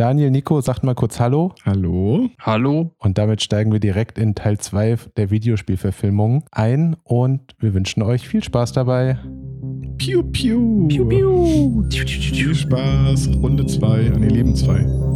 Daniel, Nico, sagt mal kurz Hallo. Hallo. Hallo. Und damit steigen wir direkt in Teil 2 der Videospielverfilmung ein und wir wünschen euch viel Spaß dabei. Piu, piu. Piu, piu. Viel Spaß. Runde 2 an ihr Leben 2.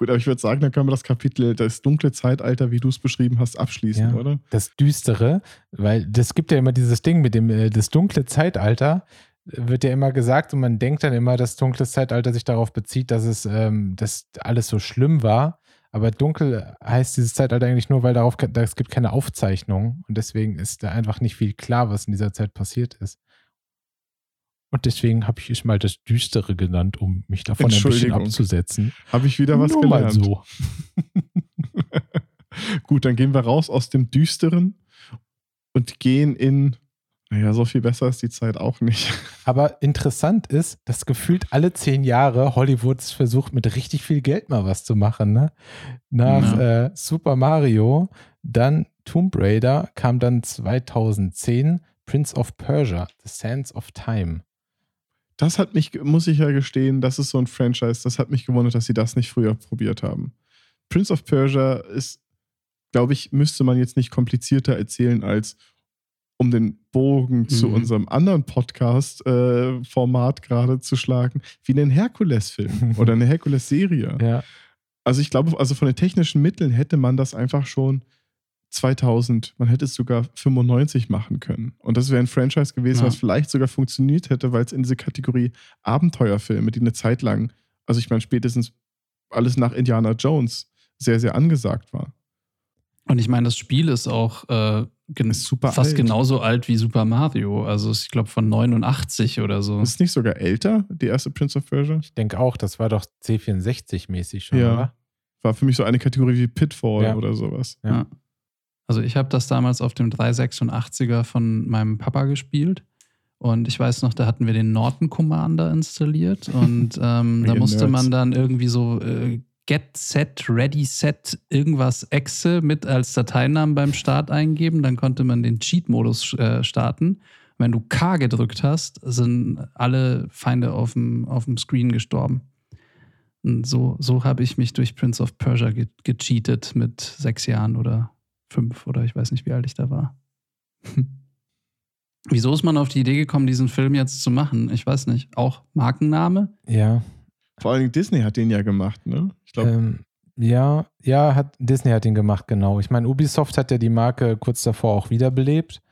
Gut, aber ich würde sagen, dann können wir das Kapitel, das dunkle Zeitalter, wie du es beschrieben hast, abschließen, Ja. oder? Das Düstere, weil das gibt ja immer dieses Ding mit dem, äh, das dunkle Zeitalter, wird ja immer gesagt und man denkt dann immer, dass dunkle Zeitalter sich darauf bezieht, dass es, ähm, dass alles so schlimm war. Aber dunkel heißt dieses Zeitalter eigentlich nur, weil darauf, es gibt keine Aufzeichnung und deswegen ist da einfach nicht viel klar, was in dieser Zeit passiert ist. Und deswegen habe ich es mal das Düstere genannt, um mich davon ein bisschen abzusetzen. Habe ich wieder was Nur mal gelernt. so. Gut, dann gehen wir raus aus dem Düsteren und gehen in, naja, so viel besser ist die Zeit auch nicht. Aber interessant ist, dass gefühlt alle zehn Jahre Hollywoods versucht, mit richtig viel Geld mal was zu machen. Ne? Nach äh, Super Mario, dann Tomb Raider, kam dann 2010 Prince of Persia, The Sands of Time. Das hat mich, muss ich ja gestehen, das ist so ein Franchise, das hat mich gewundert, dass sie das nicht früher probiert haben. Prince of Persia ist, glaube ich, müsste man jetzt nicht komplizierter erzählen als um den Bogen zu Mhm. unserem anderen Podcast-Format gerade zu schlagen, wie einen Herkules-Film oder eine Herkules-Serie. Ja, Also ich glaube, also von den technischen Mitteln hätte man das einfach schon 2000, man hätte es sogar 95 machen können. Und das wäre ein Franchise gewesen, Ja. was vielleicht sogar funktioniert hätte, weil es in diese Kategorie Abenteuerfilme, die eine Zeit lang, also ich meine spätestens alles nach Indiana Jones, sehr, sehr angesagt war. Und ich meine, das Spiel ist auch äh, gen Ist super fast alt. genauso alt wie Super Mario. Also ich glaube von 89 oder so. Ist nicht sogar älter, die erste Prince of Persia? ich denke auch, das war doch C64-mäßig schon, Ja. oder? War für mich so eine Kategorie wie Pitfall Ja. oder sowas. Ja. Also ich habe das damals auf dem 386er von meinem Papa gespielt. Und ich weiß noch, da hatten wir den Norton Commander installiert. Und ähm, da musste Nerds. man dann irgendwie so äh, Get Set, Ready Set, irgendwas Exe mit als Dateinamen beim Start eingeben. Dann konnte man den Cheat-Modus äh, starten. Wenn du K gedrückt hast, sind alle Feinde auf dem, auf dem Screen gestorben. Und so, so habe ich mich durch Prince of Persia ge gecheatet mit sechs Jahren oder fünf oder ich weiß nicht, wie alt ich da war. Wieso ist man auf die Idee gekommen, diesen Film jetzt zu machen? Ich weiß nicht. Auch Markenname? Ja. Vor allen Dingen Disney hat den ja gemacht, ne? Ich glaube, Ähm, ja, ja, hat, Disney hat ihn gemacht, genau. Ich meine, Ubisoft hat ja die Marke kurz davor auch wiederbelebt.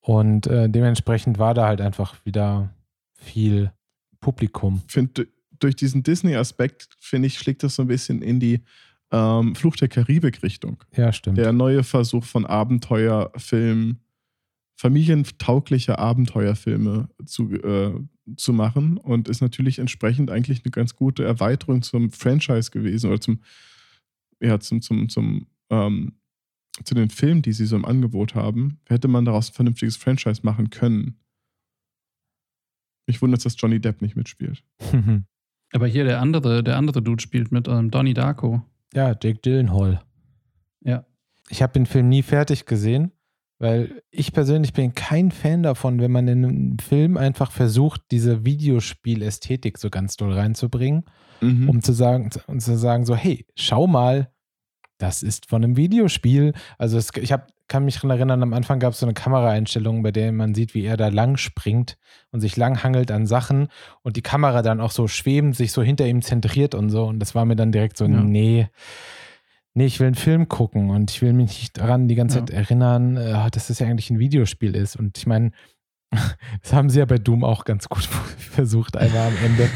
Und äh, dementsprechend war da halt einfach wieder viel Publikum. finde, durch diesen Disney-Aspekt, finde ich, schlägt das so ein bisschen in die ähm, Fluch der Karibik-Richtung. Ja, stimmt. Der neue Versuch von Abenteuerfilmen, familientaugliche Abenteuerfilme zu, äh, zu machen und ist natürlich entsprechend eigentlich eine ganz gute Erweiterung zum Franchise gewesen oder zum, ja, zum, zum, zum, ähm, zu den Filmen, die sie so im Angebot haben. Hätte man daraus ein vernünftiges Franchise machen können. Mich wundert es, dass Johnny Depp nicht mitspielt. Aber hier der andere, der andere Dude spielt mit ähm, Donnie Darko. Ja, Jake Gyllenhaal. Ja. Ich habe den Film nie fertig gesehen, weil ich persönlich bin kein Fan davon, wenn man in einem Film einfach versucht, diese Videospielästhetik so ganz doll reinzubringen. Mhm. um zu sagen, um zu sagen so, hey, schau mal, das ist von einem Videospiel. Also es, ich hab, kann mich daran erinnern, am Anfang gab es so eine Kameraeinstellung, bei der man sieht, wie er da lang springt und sich lang hangelt an Sachen und die Kamera dann auch so schwebend sich so hinter ihm zentriert und so. Und das war mir dann direkt so, Ja. nee, nee, ich will einen Film gucken und ich will mich nicht daran die ganze Ja. Zeit erinnern, äh, dass das ja eigentlich ein Videospiel ist. Und ich meine, das haben sie ja bei Doom auch ganz gut versucht, einmal am Ende.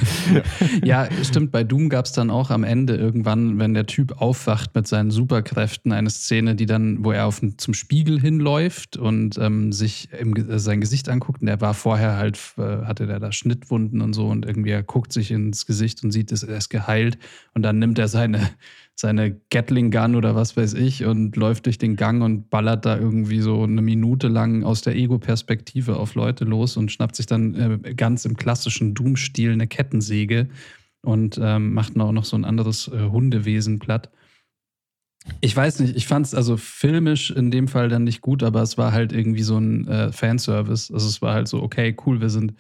Ja, stimmt. Bei Doom gab es dann auch am Ende irgendwann, wenn der Typ aufwacht mit seinen Superkräften, eine Szene, die dann, wo er auf, zum Spiegel hinläuft und ähm, sich im, äh, sein Gesicht anguckt. Und der war vorher halt, äh, hatte der da Schnittwunden und so und irgendwie er guckt sich ins Gesicht und sieht, er ist geheilt. Und dann nimmt er seine, seine Gatling Gun oder was weiß ich und läuft durch den Gang und ballert da irgendwie so eine Minute lang aus der Ego-Perspektive auf Leute los und schnappt sich dann äh, ganz im klassischen Doom-Stil eine Kettensäge und ähm, macht auch noch so ein anderes äh, Hundewesen platt. Ich weiß nicht, ich fand es also filmisch in dem Fall dann nicht gut, aber es war halt irgendwie so ein äh, Fanservice. Also es war halt so, okay, cool, wir sind,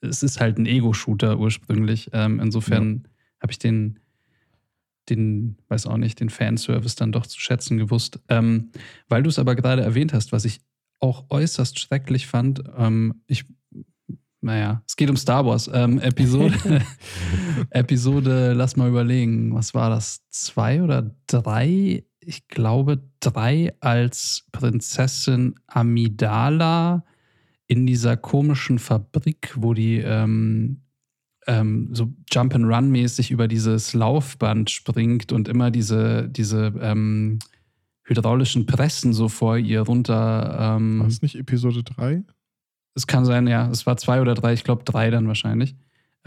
es ist halt ein Ego-Shooter ursprünglich. Ähm, insofern ja. habe ich den, den, weiß auch nicht, den Fanservice dann doch zu schätzen gewusst. Ähm, weil du es aber gerade erwähnt hast, was ich auch äußerst schrecklich fand, ähm, ich naja, es geht um Star Wars. Ähm, Episode, Episode, lass mal überlegen, was war das? Zwei oder drei? Ich glaube drei als Prinzessin Amidala in dieser komischen Fabrik, wo die ähm, ähm, so Jump and Run mäßig über dieses Laufband springt und immer diese, diese ähm, hydraulischen Pressen so vor ihr runter. Ähm, war es nicht Episode 3? Es kann sein, ja. Es war zwei oder drei, ich glaube drei dann wahrscheinlich.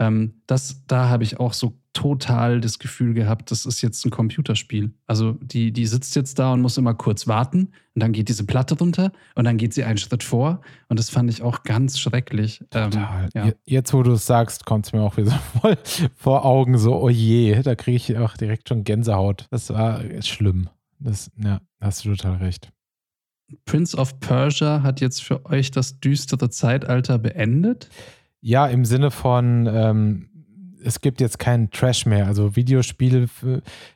Ähm, das, da habe ich auch so total das Gefühl gehabt, das ist jetzt ein Computerspiel. Also die, die sitzt jetzt da und muss immer kurz warten und dann geht diese Platte runter und dann geht sie einen Schritt vor und das fand ich auch ganz schrecklich. Ähm, total. Ähm, ja. Jetzt, wo du es sagst, kommt es mir auch wieder voll vor Augen so, oh je, da kriege ich auch direkt schon Gänsehaut. Das war schlimm. Das, ja, hast du total recht. Prince of Persia hat jetzt für euch das düstere Zeitalter beendet? Ja, im Sinne von, ähm, es gibt jetzt keinen Trash mehr. Also Videospiele,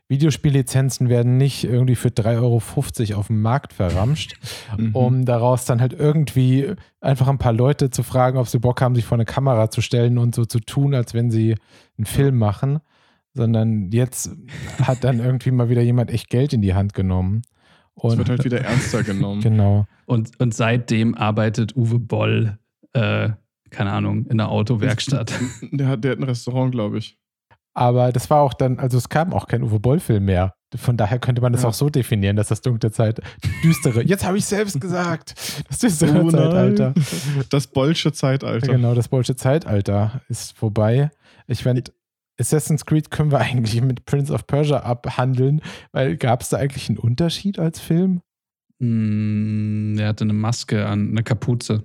Videospiellizenzen werden nicht irgendwie für 3,50 Euro auf dem Markt verramscht, mhm. um daraus dann halt irgendwie einfach ein paar Leute zu fragen, ob sie Bock haben, sich vor eine Kamera zu stellen und so zu tun, als wenn sie einen Film machen. Sondern jetzt hat dann irgendwie mal wieder jemand echt Geld in die Hand genommen. Und, es wird halt wieder ernster genommen. genau. Und, und seitdem arbeitet Uwe Boll, äh, keine Ahnung, in der Autowerkstatt. Der hat, der hat ein Restaurant, glaube ich. Aber das war auch dann, also es kam auch kein Uwe Boll-Film mehr. Von daher könnte man das ja. auch so definieren, dass das dunkle Zeit, düstere, jetzt habe ich selbst gesagt, das düstere oh Zeitalter. Das Bollsche Zeitalter. Genau, das Bollsche Zeitalter ist vorbei. Ich fände, Assassin's Creed können wir eigentlich mit Prince of Persia abhandeln, weil gab es da eigentlich einen Unterschied als Film? Mm, er hatte eine Maske an, eine Kapuze.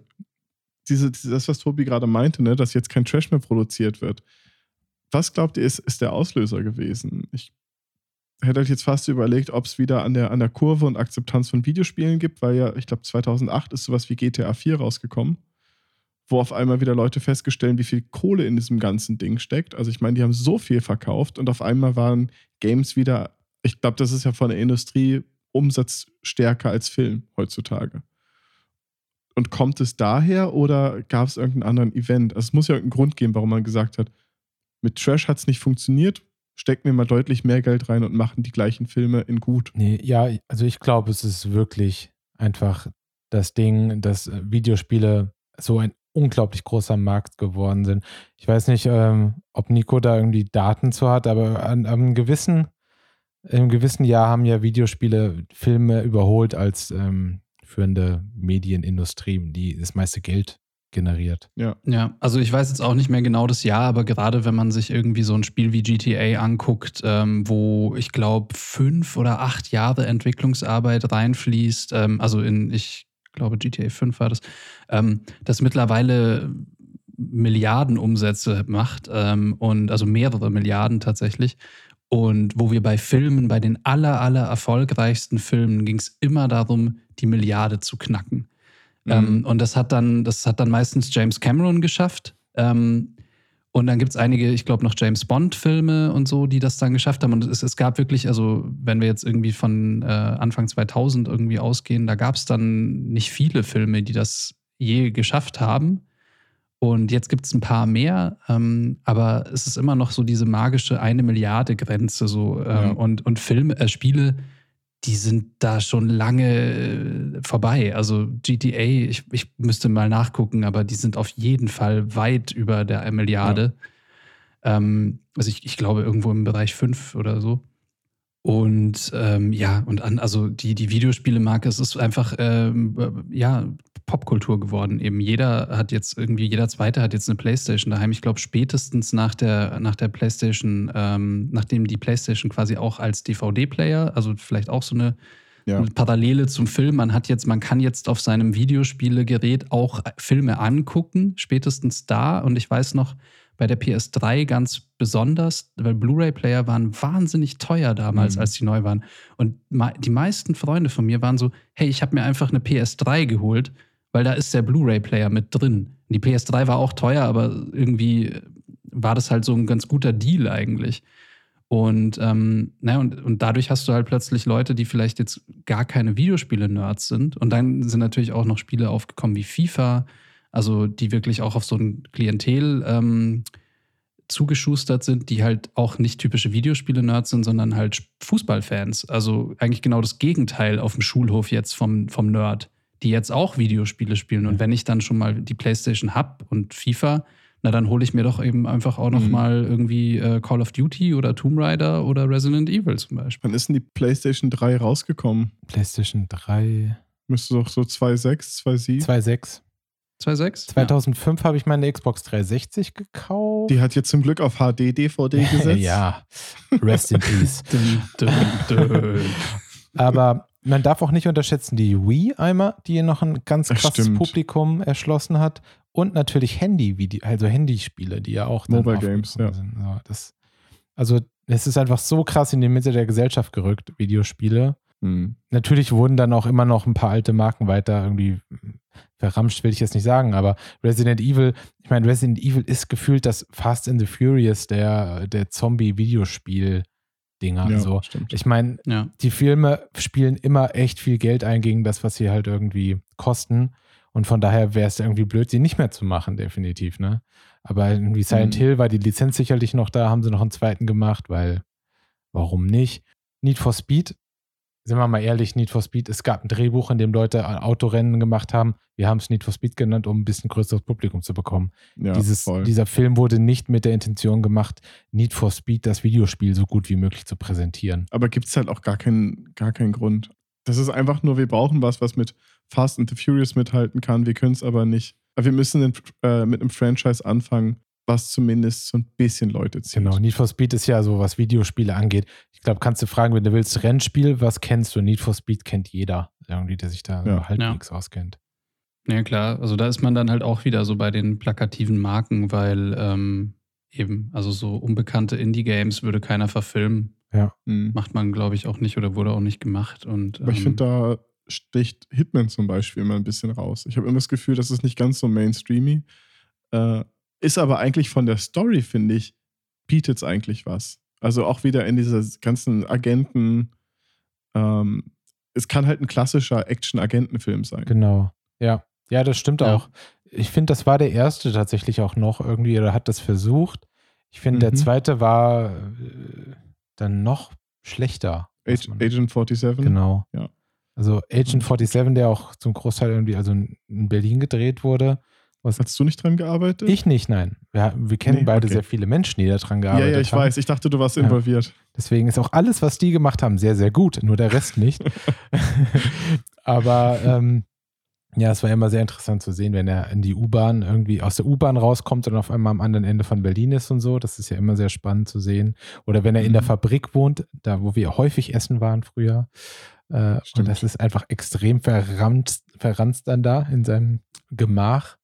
Diese, das, was Tobi gerade meinte, ne, dass jetzt kein Trash mehr produziert wird. Was glaubt ihr, ist, ist der Auslöser gewesen? Ich hätte euch jetzt fast überlegt, ob es wieder an der, an der Kurve und Akzeptanz von Videospielen gibt, weil ja, ich glaube, 2008 ist sowas wie GTA 4 rausgekommen wo auf einmal wieder Leute feststellen, wie viel Kohle in diesem ganzen Ding steckt. Also ich meine, die haben so viel verkauft und auf einmal waren Games wieder, ich glaube, das ist ja von der Industrie umsatzstärker als Film heutzutage. Und kommt es daher oder gab es irgendeinen anderen Event? Also es muss ja irgendeinen Grund geben, warum man gesagt hat, mit Trash hat es nicht funktioniert, stecken wir mal deutlich mehr Geld rein und machen die gleichen Filme in gut. Nee, ja, also ich glaube, es ist wirklich einfach das Ding, dass Videospiele so ein unglaublich großer Markt geworden sind. Ich weiß nicht, ähm, ob Nico da irgendwie Daten zu hat, aber an, einem gewissen, im gewissen Jahr haben ja Videospiele Filme überholt als ähm, führende Medienindustrie, die das meiste Geld generiert. Ja. Ja, also ich weiß jetzt auch nicht mehr genau das Jahr, aber gerade wenn man sich irgendwie so ein Spiel wie GTA anguckt, ähm, wo ich glaube fünf oder acht Jahre Entwicklungsarbeit reinfließt, ähm, also in, ich glaube GTA 5 war das, ähm, das mittlerweile Milliardenumsätze macht ähm, und also mehrere Milliarden tatsächlich. Und wo wir bei Filmen, bei den aller, aller erfolgreichsten Filmen, ging es immer darum, die Milliarde zu knacken. Mhm. Ähm, und das hat dann, das hat dann meistens James Cameron geschafft. Ähm, und dann gibt es einige, ich glaube, noch James Bond-Filme und so, die das dann geschafft haben. Und es, es gab wirklich, also wenn wir jetzt irgendwie von äh, Anfang 2000 irgendwie ausgehen, da gab es dann nicht viele Filme, die das je geschafft haben. Und jetzt gibt es ein paar mehr, ähm, aber es ist immer noch so diese magische eine Milliarde Grenze so. Äh, ja. Und, und Filme, äh, Spiele, die sind da schon lange äh, vorbei. Also GTA, ich, ich müsste mal nachgucken, aber die sind auf jeden Fall weit über der Milliarde. Ja. Ähm, also ich, ich glaube irgendwo im Bereich 5 oder so. Und ähm, ja, und an, also die, die Videospielemarke, es ist einfach ähm, äh, ja, Popkultur geworden. Eben jeder hat jetzt irgendwie, jeder Zweite hat jetzt eine Playstation daheim. Ich glaube, spätestens nach der, nach der Playstation, ähm, nachdem die Playstation quasi auch als DVD-Player, also vielleicht auch so eine, ja. eine, Parallele zum Film, man hat jetzt, man kann jetzt auf seinem Videospielegerät auch Filme angucken, spätestens da. Und ich weiß noch, bei der PS3 ganz besonders, weil Blu-ray-Player waren wahnsinnig teuer damals, Mhm. als die neu waren. Und die meisten Freunde von mir waren so, hey, ich habe mir einfach eine PS3 geholt, weil da ist der Blu-ray-Player mit drin. Die PS3 war auch teuer, aber irgendwie war das halt so ein ganz guter Deal eigentlich. Und, ähm, na, und, und dadurch hast du halt plötzlich Leute, die vielleicht jetzt gar keine Videospiele-Nerds sind. Und dann sind natürlich auch noch Spiele aufgekommen wie FIFA, also die wirklich auch auf so ein Klientel ähm, zugeschustert sind, die halt auch nicht typische Videospiele-Nerds sind, sondern halt Fußballfans. Also eigentlich genau das Gegenteil auf dem Schulhof jetzt vom, vom Nerd, die jetzt auch Videospiele spielen. Und wenn ich dann schon mal die PlayStation hab und FIFA, na dann hole ich mir doch eben einfach auch noch Mhm. mal irgendwie äh, Call of Duty oder Tomb Raider oder Resident Evil zum Beispiel. Wann ist denn die PlayStation 3 rausgekommen? PlayStation 3, Müsste doch so 2.6, 2.7. 2.6. 2.6? 2005 habe ich meine Xbox 360 gekauft. Die hat jetzt zum Glück auf HD-DVD gesetzt. ja, Rest in Peace. Dün, dün, dün. Aber man darf auch nicht unterschätzen die Wii einmal, die noch ein ganz krasses stimmt. Publikum erschlossen hat. Und natürlich Handy, also Handyspiele, die ja auch dann Mobile Games, ja. sind. Ja, das, also es ist einfach so krass in die Mitte der Gesellschaft gerückt, Videospiele. Hm. Natürlich wurden dann auch immer noch ein paar alte Marken weiter irgendwie verramscht, will ich jetzt nicht sagen, aber Resident Evil, ich meine, Resident Evil ist gefühlt das Fast and the Furious der, der Zombie-Videospiel-Dinger. Ja, so. stimmt. Ich meine, Ja. die Filme spielen immer echt viel Geld ein gegen das, was sie halt irgendwie kosten. Und von daher wäre es irgendwie blöd, sie nicht mehr zu machen, definitiv, ne? Aber irgendwie Silent Mhm. Hill war die Lizenz sicherlich noch da, haben sie noch einen zweiten gemacht, weil warum nicht? Need for Speed, sind wir mal ehrlich, Need for Speed, es gab ein Drehbuch, in dem Leute Autorennen gemacht haben. Wir haben es Need for Speed genannt, um ein bisschen größeres Publikum zu bekommen. Ja, Dieses, voll. dieser Film wurde nicht mit der Intention gemacht, Need for Speed, das Videospiel, so gut wie möglich zu präsentieren. Aber gibt es halt auch gar keinen, gar keinen Grund. Das ist einfach nur, wir brauchen was, was mit Fast and the Furious mithalten kann. Wir können es aber nicht. Aber wir müssen den, äh, mit einem Franchise anfangen, was zumindest so ein bisschen Leute zieht. Genau, Need for Speed ist ja so, was Videospiele angeht. Ich glaube, kannst du fragen, wenn du willst, Rennspiel, was kennst du? Need for Speed kennt jeder, irgendwie, der sich da Ja. halbwegs auskennt. Ja, klar. Also da ist man dann halt auch wieder so bei den plakativen Marken, weil ähm, eben, also so unbekannte Indie-Games würde keiner verfilmen. Mhm. Macht man, glaube ich, auch nicht oder wurde auch nicht gemacht. Und, Aber ich ähm, finde, da sticht Hitman zum Beispiel immer ein bisschen raus. Ich habe immer das Gefühl, das ist nicht ganz so mainstreamy. Äh, ist aber eigentlich von der Story, finde ich, bietet es eigentlich was. Also auch wieder in dieser ganzen Agenten. Ähm, es kann halt ein klassischer Action-Agentenfilm sein. Genau. Ja. Ja, das stimmt Ja. auch. Ich finde, das war der erste tatsächlich auch noch irgendwie, oder hat das versucht. Ich finde, der Mhm. zweite war äh, dann noch schlechter. muss Ag man- Agent 47. Genau. Ja. Also Agent 47, der auch zum Großteil irgendwie also in Berlin gedreht wurde. Hast du nicht dran gearbeitet? Ich nicht, nein. Wir, wir kennen Nee, beide okay. sehr viele Menschen, die da dran ja, gearbeitet ja, ich haben. weiß. Ich dachte, du warst Ja. involviert. Deswegen ist auch alles, was die gemacht haben, sehr, sehr gut. Nur der Rest nicht. Aber ähm, ja, es war immer sehr interessant zu sehen, wenn er in die U-Bahn irgendwie aus der U-Bahn rauskommt und auf einmal am anderen Ende von Berlin ist und so. Das ist ja immer sehr spannend zu sehen. Oder wenn er in der Mhm. Fabrik wohnt, da wo wir häufig essen waren früher. Äh, und das ist einfach extrem verranzt, verranzt dann da in seinem Gemach.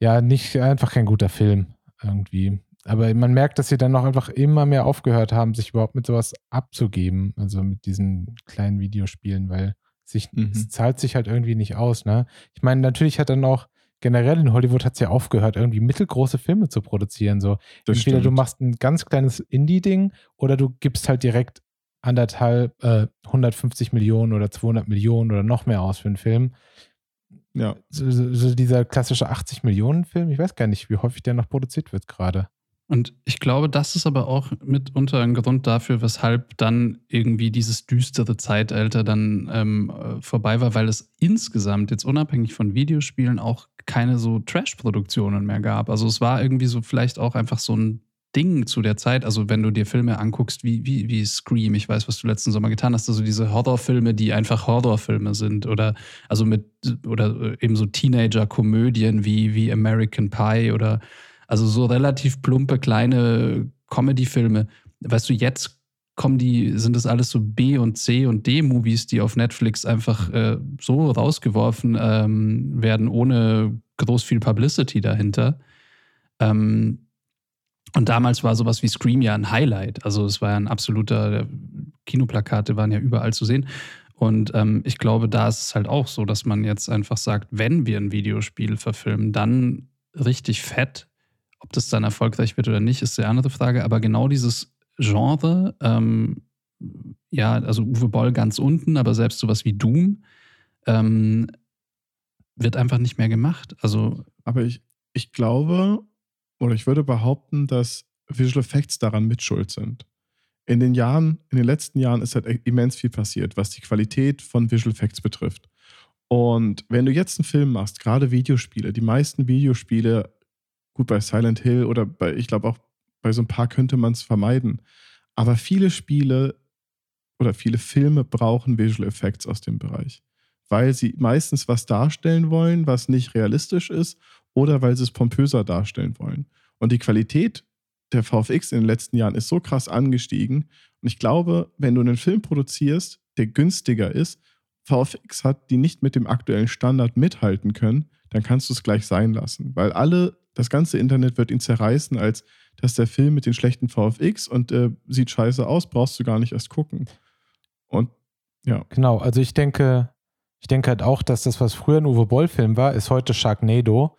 Ja, nicht einfach kein guter Film irgendwie. Aber man merkt, dass sie dann noch einfach immer mehr aufgehört haben, sich überhaupt mit sowas abzugeben. Also mit diesen kleinen Videospielen, weil sich, Mhm. es zahlt sich halt irgendwie nicht aus. Ne? Ich meine, natürlich hat dann auch generell in Hollywood hat es ja aufgehört, irgendwie mittelgroße Filme zu produzieren. So. Das Entweder du stimmt. machst ein ganz kleines Indie-Ding oder du gibst halt direkt anderthalb, äh, 150 Millionen oder 200 Millionen oder noch mehr aus für einen Film. Ja. So, so, so dieser klassische 80 Millionen Film, ich weiß gar nicht, wie häufig der noch produziert wird gerade. Und ich glaube, das ist aber auch mitunter ein Grund dafür, weshalb dann irgendwie dieses düstere Zeitalter dann ähm, äh, vorbei war, weil es insgesamt jetzt unabhängig von Videospielen auch keine so Trash-Produktionen mehr gab. Also es war irgendwie so vielleicht auch einfach so ein Ding zu der Zeit. Also wenn du dir Filme anguckst wie, wie, wie Scream, ich weiß, was du letzten Sommer getan hast, also diese Horrorfilme, die einfach Horrorfilme sind oder also mit oder äh, eben so Teenager-Komödien wie, wie American Pie oder also so relativ plumpe kleine Comedy-Filme. Weißt du, jetzt kommen die, sind das alles so B und C und D-Movies, die auf Netflix einfach äh, so rausgeworfen ähm, werden, ohne groß viel Publicity dahinter. Ähm, Und damals war sowas wie Scream ja ein Highlight. Also es war ja ein absoluter, Kinoplakate waren ja überall zu sehen. Und ähm, ich glaube, da ist es halt auch so, dass man jetzt einfach sagt, wenn wir ein Videospiel verfilmen, dann richtig fett. Ob das dann erfolgreich wird oder nicht, ist eine andere Frage. Aber genau dieses Genre, ähm, ja, also Uwe Boll ganz unten, aber selbst sowas wie Doom, ähm, wird einfach nicht mehr gemacht. Also. Aber ich, ich glaube, oder ich würde behaupten, dass Visual Effects daran mitschuld sind. In den Jahren, in den letzten Jahren ist halt immens viel passiert, was die Qualität von Visual Effects betrifft. Und wenn du jetzt einen Film machst, gerade Videospiele, die meisten Videospiele, gut bei Silent Hill oder bei, ich glaube auch bei so ein paar könnte man es vermeiden, aber viele Spiele oder viele Filme brauchen Visual Effects aus dem Bereich, weil sie meistens was darstellen wollen, was nicht realistisch ist oder weil sie es pompöser darstellen wollen. Und die Qualität der VFX in den letzten Jahren ist so krass angestiegen. Und ich glaube, wenn du einen Film produzierst, der günstiger ist, VFX hat, die nicht mit dem aktuellen Standard mithalten können, dann kannst du es gleich sein lassen. Weil alle, das ganze Internet wird ihn zerreißen, als dass der Film mit den schlechten VFX und äh, sieht scheiße aus, brauchst du gar nicht erst gucken. Und ja. Genau, also ich denke, ich denke halt auch, dass das, was früher ein Uwe Boll-Film war, ist heute Sharknado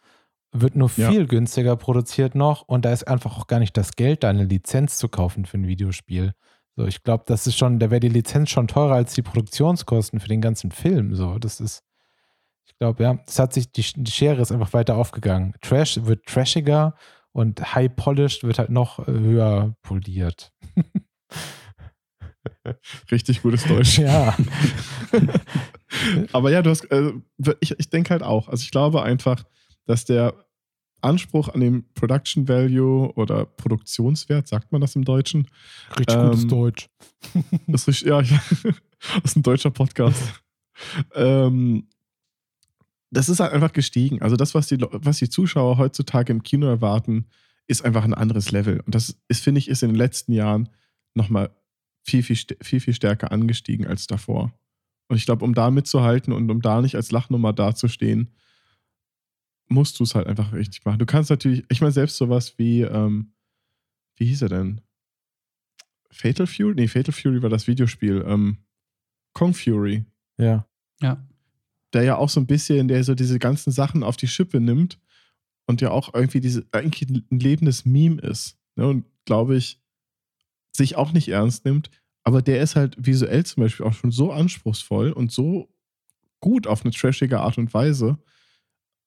wird nur viel ja. günstiger produziert noch und da ist einfach auch gar nicht das Geld, da eine Lizenz zu kaufen für ein Videospiel. So, ich glaube, das ist schon, da wäre die Lizenz schon teurer als die Produktionskosten für den ganzen Film. So, das ist, ich glaube, ja, es hat sich, die, die Schere ist einfach weiter aufgegangen. Trash wird trashiger und high polished wird halt noch äh, höher poliert. Richtig gutes Deutsch. Ja. Aber ja, du hast, äh, ich, ich denke halt auch. Also ich glaube einfach, dass der Anspruch an den Production Value oder Produktionswert, sagt man das im Deutschen? Richtig ähm, gutes Deutsch. das ist, ja, das ist ein deutscher Podcast. ähm, das ist halt einfach gestiegen. Also das, was die, was die Zuschauer heutzutage im Kino erwarten, ist einfach ein anderes Level. Und das ist, finde ich, ist in den letzten Jahren nochmal viel, viel, viel, viel stärker angestiegen als davor. Und ich glaube, um da mitzuhalten und um da nicht als Lachnummer dazustehen, musst du es halt einfach richtig machen. Du kannst natürlich, ich meine, selbst sowas wie, ähm, wie hieß er denn? Fatal Fury? Nee, Fatal Fury war das Videospiel. Ähm, Kong Fury. Ja. Ja. Der ja auch so ein bisschen, der so diese ganzen Sachen auf die Schippe nimmt und ja auch irgendwie diese, eigentlich ein lebendes Meme ist. Ne? Und glaube ich, sich auch nicht ernst nimmt. Aber der ist halt visuell zum Beispiel auch schon so anspruchsvoll und so gut auf eine trashige Art und Weise,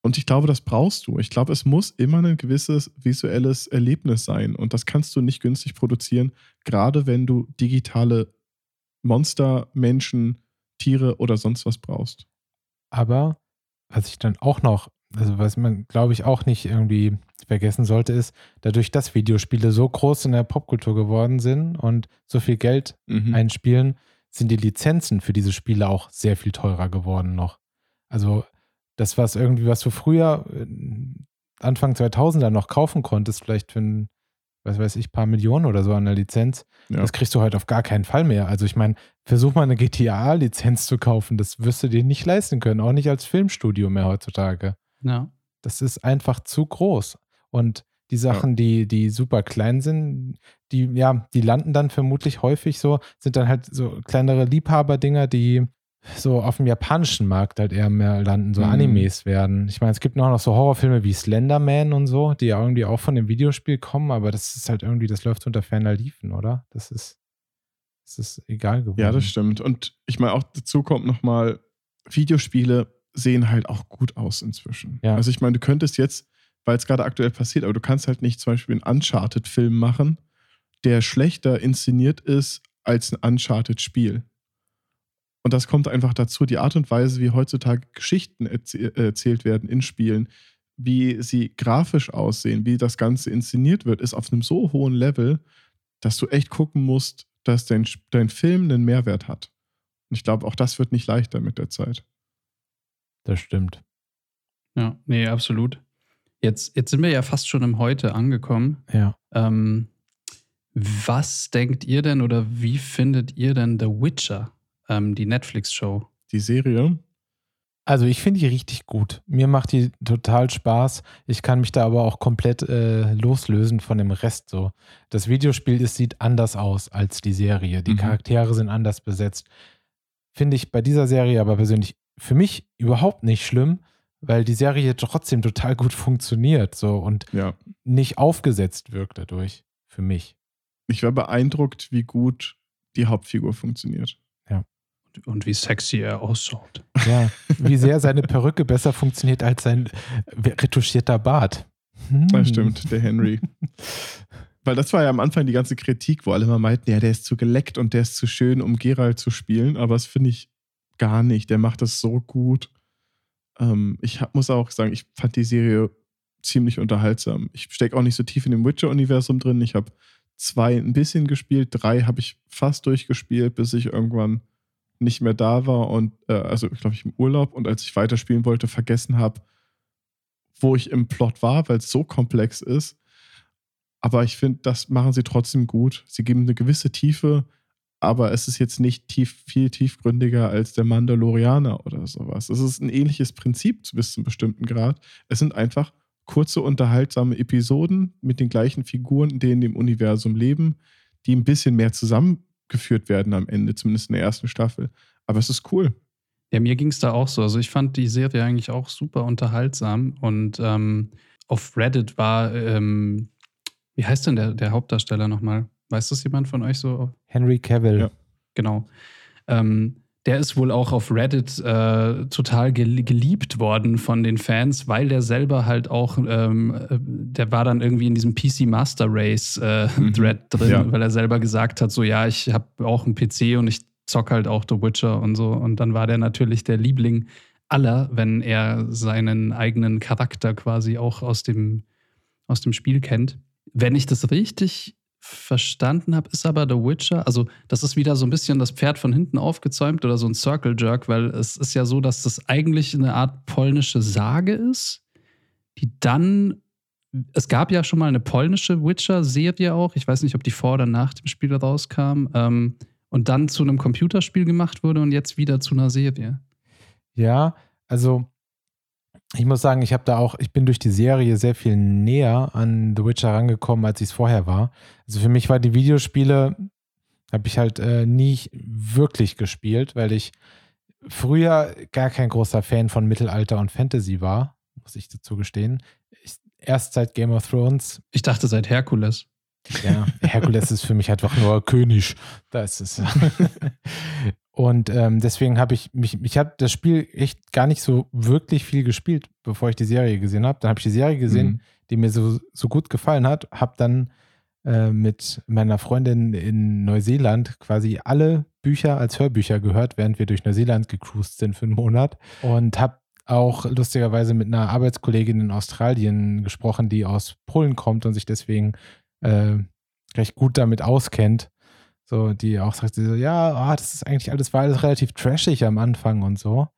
und ich glaube, das brauchst du. Ich glaube, es muss immer ein gewisses visuelles Erlebnis sein. Und das kannst du nicht günstig produzieren, gerade wenn du digitale Monster, Menschen, Tiere oder sonst was brauchst. Aber was ich dann auch noch, also was man, glaube ich, auch nicht irgendwie vergessen sollte, ist, dadurch, dass Videospiele so groß in der Popkultur geworden sind und so viel Geld mhm. einspielen, sind die Lizenzen für diese Spiele auch sehr viel teurer geworden noch. Also das, was irgendwie, was du früher äh, Anfang 2000er noch kaufen konntest, vielleicht für ein, was weiß ich, paar Millionen oder so an der Lizenz, ja. das kriegst du heute auf gar keinen Fall mehr. Also ich meine, versuch mal eine GTA-Lizenz zu kaufen, das wirst du dir nicht leisten können, auch nicht als Filmstudio mehr heutzutage. Ja. Das ist einfach zu groß. Und die Sachen, ja. die, die super klein sind, die, ja, die landen dann vermutlich häufig so, sind dann halt so kleinere Liebhaberdinger, die so auf dem japanischen Markt halt eher mehr landen, so mhm. Animes werden. Ich meine, es gibt noch so Horrorfilme wie Slenderman und so, die ja irgendwie auch von dem Videospiel kommen, aber das ist halt irgendwie, das läuft unter ferner Liefen, oder? Das ist, das ist egal geworden. Ja, das stimmt. Und ich meine, auch dazu kommt nochmal, Videospiele sehen halt auch gut aus inzwischen. Ja. Also ich meine, du könntest jetzt, weil es gerade aktuell passiert, aber du kannst halt nicht zum Beispiel einen Uncharted-Film machen, der schlechter inszeniert ist als ein Uncharted-Spiel. Und das kommt einfach dazu, die Art und Weise, wie heutzutage Geschichten erzählt werden in Spielen, wie sie grafisch aussehen, wie das Ganze inszeniert wird, ist auf einem so hohen Level, dass du echt gucken musst, dass dein, dein Film einen Mehrwert hat. Und ich glaube, auch das wird nicht leichter mit der Zeit. Das stimmt. Ja, nee, absolut. Jetzt, jetzt sind wir ja fast schon im Heute angekommen. Ja. Ähm, was denkt ihr denn oder wie findet ihr denn The Witcher? ähm, die Netflix-Show. Die Serie? Also ich finde die richtig gut. Mir macht die total Spaß. Ich kann mich da aber auch komplett äh, loslösen von dem Rest so. Das Videospiel es sieht anders aus als die Serie. Die Mhm. Charaktere sind anders besetzt. Finde ich bei dieser Serie aber persönlich für mich überhaupt nicht schlimm, weil die Serie trotzdem total gut funktioniert so und Ja. nicht aufgesetzt wirkt dadurch. Für mich. Ich war beeindruckt, wie gut die Hauptfigur funktioniert. Und wie sexy er ausschaut. Ja, wie sehr seine Perücke besser funktioniert als sein retuschierter Bart. Hm. Das stimmt, der Henry. Weil das war ja am Anfang die ganze Kritik, wo alle immer meinten, ja, der ist zu geleckt und der ist zu schön, um Geralt zu spielen. Aber das finde ich gar nicht. Der macht das so gut. Ähm, ich hab, muss auch sagen, ich fand die Serie ziemlich unterhaltsam. Ich stecke auch nicht so tief in dem Witcher-Universum drin. Ich habe zwei ein bisschen gespielt, drei habe ich fast durchgespielt, bis ich irgendwann nicht mehr da war und äh, also glaube ich im Urlaub und als ich weiterspielen wollte, vergessen habe, wo ich im Plot war, weil es so komplex ist. Aber ich finde, das machen sie trotzdem gut. Sie geben eine gewisse Tiefe, aber es ist jetzt nicht tief, viel tiefgründiger als der Mandalorianer oder sowas. Es ist ein ähnliches Prinzip bis zu einem bestimmten Grad. Es sind einfach kurze, unterhaltsame Episoden mit den gleichen Figuren, die in dem Universum leben, die ein bisschen mehr zusammengeführt werden am Ende, zumindest in der ersten Staffel. Aber es ist cool. Ja, mir ging es da auch so. Also ich fand die Serie eigentlich auch super unterhaltsam und ähm, auf Reddit war, ähm, wie heißt denn der, der Hauptdarsteller nochmal? Weiß das jemand von euch so? Henry Cavill. Ja. Genau. Ähm, der ist wohl auch auf Reddit äh, total gel geliebt worden von den Fans, weil der selber halt auch, ähm, äh, der war dann irgendwie in diesem PC Master Race äh, Mhm. Thread drin, Ja. weil er selber gesagt hat, so ja, ich habe auch einen PC und ich zock halt auch The Witcher und so. Und dann war der natürlich der Liebling aller, wenn er seinen eigenen Charakter quasi auch aus dem, aus dem Spiel kennt. Wenn ich das richtig verstanden habe, ist aber The Witcher, also das ist wieder so ein bisschen das Pferd von hinten aufgezäumt oder so ein Circle Jerk, weil es ist ja so, dass das eigentlich eine Art polnische Sage ist, die dann, es gab ja schon mal eine polnische Witcher-Serie auch, ich weiß nicht, ob die vor oder nach dem Spiel rauskam, ähm, und dann zu einem Computerspiel gemacht wurde und jetzt wieder zu einer Serie. Ja, also ich muss sagen, ich habe da auch, ich bin durch die Serie sehr viel näher an The Witcher rangekommen, als ich es vorher war. Also für mich war die Videospiele, habe ich halt äh, nie wirklich gespielt, weil ich früher gar kein großer Fan von Mittelalter und Fantasy war, muss ich dazu gestehen. Ich, erst seit Game of Thrones Ich dachte seit Herkules. ja, Herkules ist für mich einfach nur König. Da ist es. Und ähm, deswegen habe ich mich, ich habe das Spiel echt gar nicht so wirklich viel gespielt, bevor ich die Serie gesehen habe. Dann habe ich die Serie gesehen, Mhm. die mir so, so gut gefallen hat, habe dann äh, mit meiner Freundin in Neuseeland quasi alle Bücher als Hörbücher gehört, während wir durch Neuseeland gecruised sind für einen Monat und habe auch lustigerweise mit einer Arbeitskollegin in Australien gesprochen, die aus Polen kommt und sich deswegen äh, recht gut damit auskennt. So, die auch sagt, sie so, ja, ah, das ist eigentlich alles, war alles relativ trashig am Anfang und so.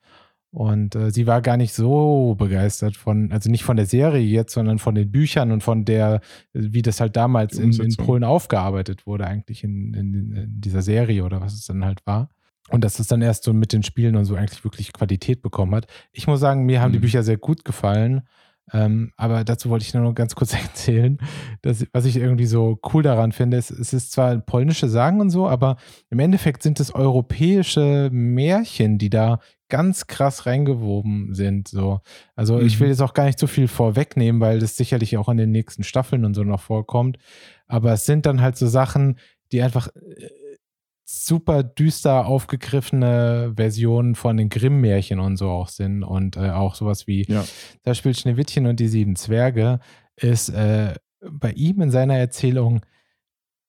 Und äh, sie war gar nicht so begeistert von, also nicht von der Serie jetzt, sondern von den Büchern und von der, wie das halt damals Die in, in. Polen aufgearbeitet wurde, eigentlich in, in, in dieser Serie oder was es dann halt war. Und dass es dann erst so mit den Spielen und so eigentlich wirklich Qualität bekommen hat. Ich muss sagen, mir haben die Mhm. Bücher sehr gut gefallen. Ähm, aber dazu wollte ich nur noch ganz kurz erzählen, dass, was ich irgendwie so cool daran finde, ist, es ist zwar polnische Sagen und so, aber im Endeffekt sind es europäische Märchen, die da ganz krass reingewoben sind. So. Also ich Mhm. will jetzt auch gar nicht so viel vorwegnehmen, weil das sicherlich auch in den nächsten Staffeln und so noch vorkommt. Aber es sind dann halt so Sachen, die einfach äh, super düster aufgegriffene Versionen von den Grimm-Märchen und so auch sind. Und äh, auch sowas wie Ja. da spielt Schneewittchen und die sieben Zwerge, ist äh, bei ihm in seiner Erzählung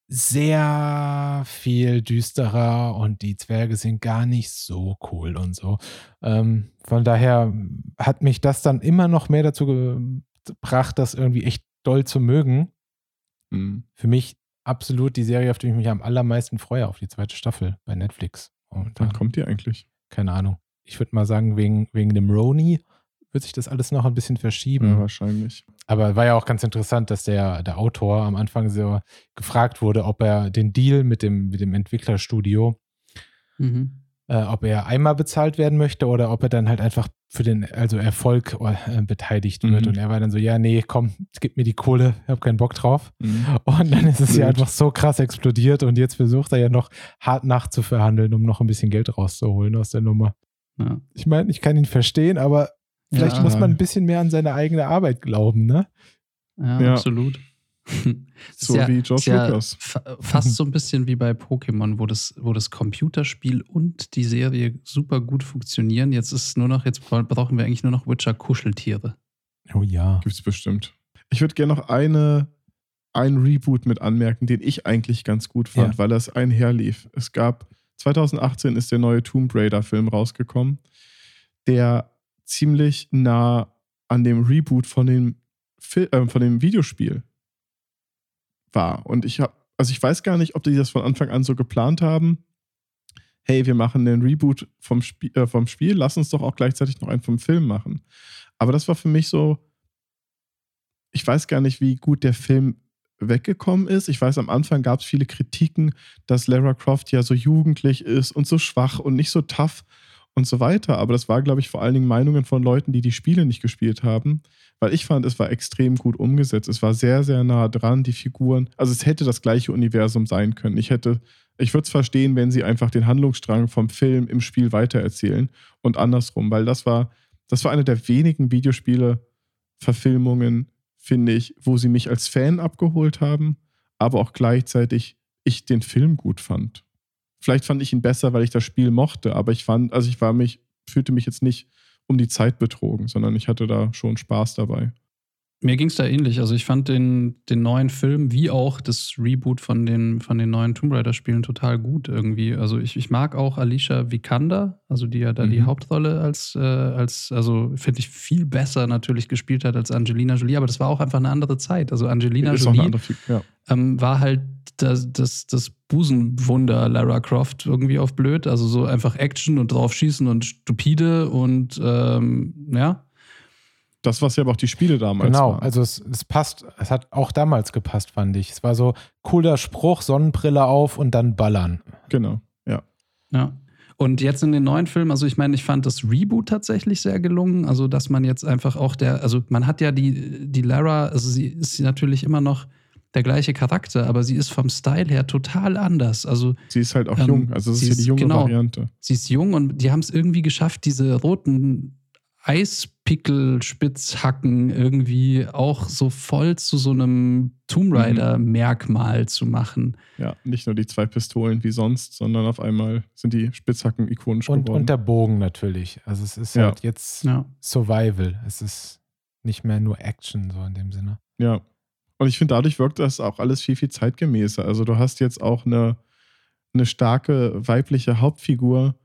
sehr viel düsterer und die Zwerge sind gar nicht so cool und so. Ähm, von daher hat mich das dann immer noch mehr dazu gebracht, das irgendwie echt doll zu mögen. Mhm. Für mich absolut die Serie, auf die ich mich am allermeisten freue, auf die zweite Staffel bei Netflix. Und Wann kommt die eigentlich? keine Ahnung. Ich würde mal sagen, wegen, wegen dem Roni wird sich das alles noch ein bisschen verschieben. Ja, wahrscheinlich. Aber war ja auch ganz interessant, dass der, der Autor am Anfang so gefragt wurde, ob er den Deal mit dem, mit dem Entwicklerstudio, Mhm. äh, ob er einmal bezahlt werden möchte oder ob er dann halt einfach für den also Erfolg äh, beteiligt wird. Mhm. Und er war dann so, ja, nee, komm, gib mir die Kohle, ich habe keinen Bock drauf. Mhm. Und dann ist es ja Blöd. einfach so krass explodiert und jetzt versucht er ja noch hart nachzuverhandeln, um noch ein bisschen Geld rauszuholen aus der Nummer. Ja. Ich meine, ich kann ihn verstehen, aber vielleicht Ja. muss man ein bisschen mehr an seine eigene Arbeit glauben, ne? Ja, Ja. absolut. So ja- wie George ist ja Lucas. fa- Fast so ein bisschen wie bei Pokémon, wo das, wo das Computerspiel und die Serie super gut funktionieren. Jetzt ist es nur noch, jetzt bra- brauchen wir eigentlich nur noch Witcher-Kuscheltiere. Oh ja. Gibt's bestimmt. Ich würde gerne noch eine, einen Reboot mit anmerken, den ich eigentlich ganz gut fand, Ja. weil das einherlief. Es gab 2018 ist der neue Tomb Raider-Film rausgekommen, der ziemlich nah an dem Reboot von dem, Fil äh, von dem Videospiel war. Und ich habe, also ich weiß gar nicht, ob die das von Anfang an so geplant haben. Hey, wir machen einen Reboot vom, Spie äh, vom Spiel, lass uns doch auch gleichzeitig noch einen vom Film machen. Aber das war für mich so, ich weiß gar nicht, wie gut der Film weggekommen ist. Ich weiß, am Anfang gab es viele Kritiken, dass Lara Croft ja so jugendlich ist und so schwach und nicht so tough und so weiter. Aber das war, glaube ich, vor allen Dingen Meinungen von Leuten, die die Spiele nicht gespielt haben. Weil ich fand, es war extrem gut umgesetzt. Es war sehr, sehr nah dran, die Figuren. Also es hätte das gleiche Universum sein können. Ich hätte, ich würde es verstehen, wenn sie einfach den Handlungsstrang vom Film im Spiel weitererzählen und andersrum, weil das war, das war eine der wenigen Videospiele-Verfilmungen, finde ich, wo sie mich als Fan abgeholt haben, aber auch gleichzeitig ich den Film gut fand. Vielleicht fand ich ihn besser, weil ich das Spiel mochte, aber ich fand, also ich war mich, fühlte mich jetzt nicht um die Zeit betrogen, sondern ich hatte da schon Spaß dabei. Mir ging es da ähnlich. Also ich fand den, den neuen Film wie auch das Reboot von den, von den neuen Tomb Raider-Spielen total gut irgendwie. Also ich, ich mag auch Alicia Vikander, also die ja da die Mhm. Hauptrolle als, äh, als also finde ich viel besser natürlich gespielt hat als Angelina Jolie, aber das war auch einfach eine andere Zeit. Also Angelina Jolie. Ja. ähm, war halt das, das, das Busenwunder Lara Croft irgendwie auf blöd. Also so einfach Action und drauf schießen und stupide und ähm, ja. Das, was ja aber auch die Spiele damals Genau, waren. also es, es passt, es hat auch damals gepasst, fand ich. Es war so cooler Spruch, Sonnenbrille auf und dann ballern. genau, ja. Ja. Und jetzt in den neuen Filmen, also ich meine, ich fand das Reboot tatsächlich sehr gelungen. Also, dass man jetzt einfach auch der, also man hat ja die, die Lara, also sie ist natürlich immer noch der gleiche Charakter, aber sie ist vom Style her total anders. Also Sie ist halt auch Ähm, jung, also es sie ist ja die junge genau. Variante. sie ist jung und die haben es irgendwie geschafft, diese roten Eispickelspitzhacken irgendwie auch so voll zu so einem Tomb Mhm. Raider-Merkmal zu machen. Ja, nicht nur die zwei Pistolen wie sonst, sondern auf einmal sind die Spitzhacken ikonisch Und, geworden. und der Bogen natürlich. Also es ist Ja. halt jetzt Ja. Survival. Es ist nicht mehr nur Action, so in dem Sinne. Ja. Und ich finde, dadurch wirkt das auch alles viel, viel zeitgemäßer. Also du hast jetzt auch eine, eine starke weibliche Hauptfigur,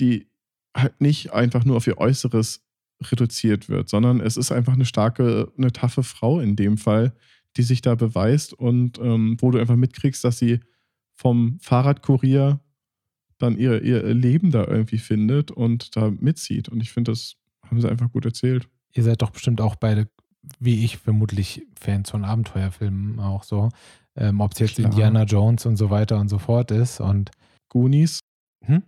die halt nicht einfach nur auf ihr Äußeres reduziert wird, sondern es ist einfach eine starke, eine taffe Frau in dem Fall, die sich da beweist und ähm, wo du einfach mitkriegst, dass sie vom Fahrradkurier dann ihr, ihr Leben da irgendwie findet und da mitzieht. Und ich finde, das haben sie einfach gut erzählt. Ihr seid doch bestimmt auch beide, wie ich, vermutlich Fans von Abenteuerfilmen auch so. Ähm, Ob es jetzt Klar. Indiana Jones und so weiter und so fort ist. Und Goonies. Hm?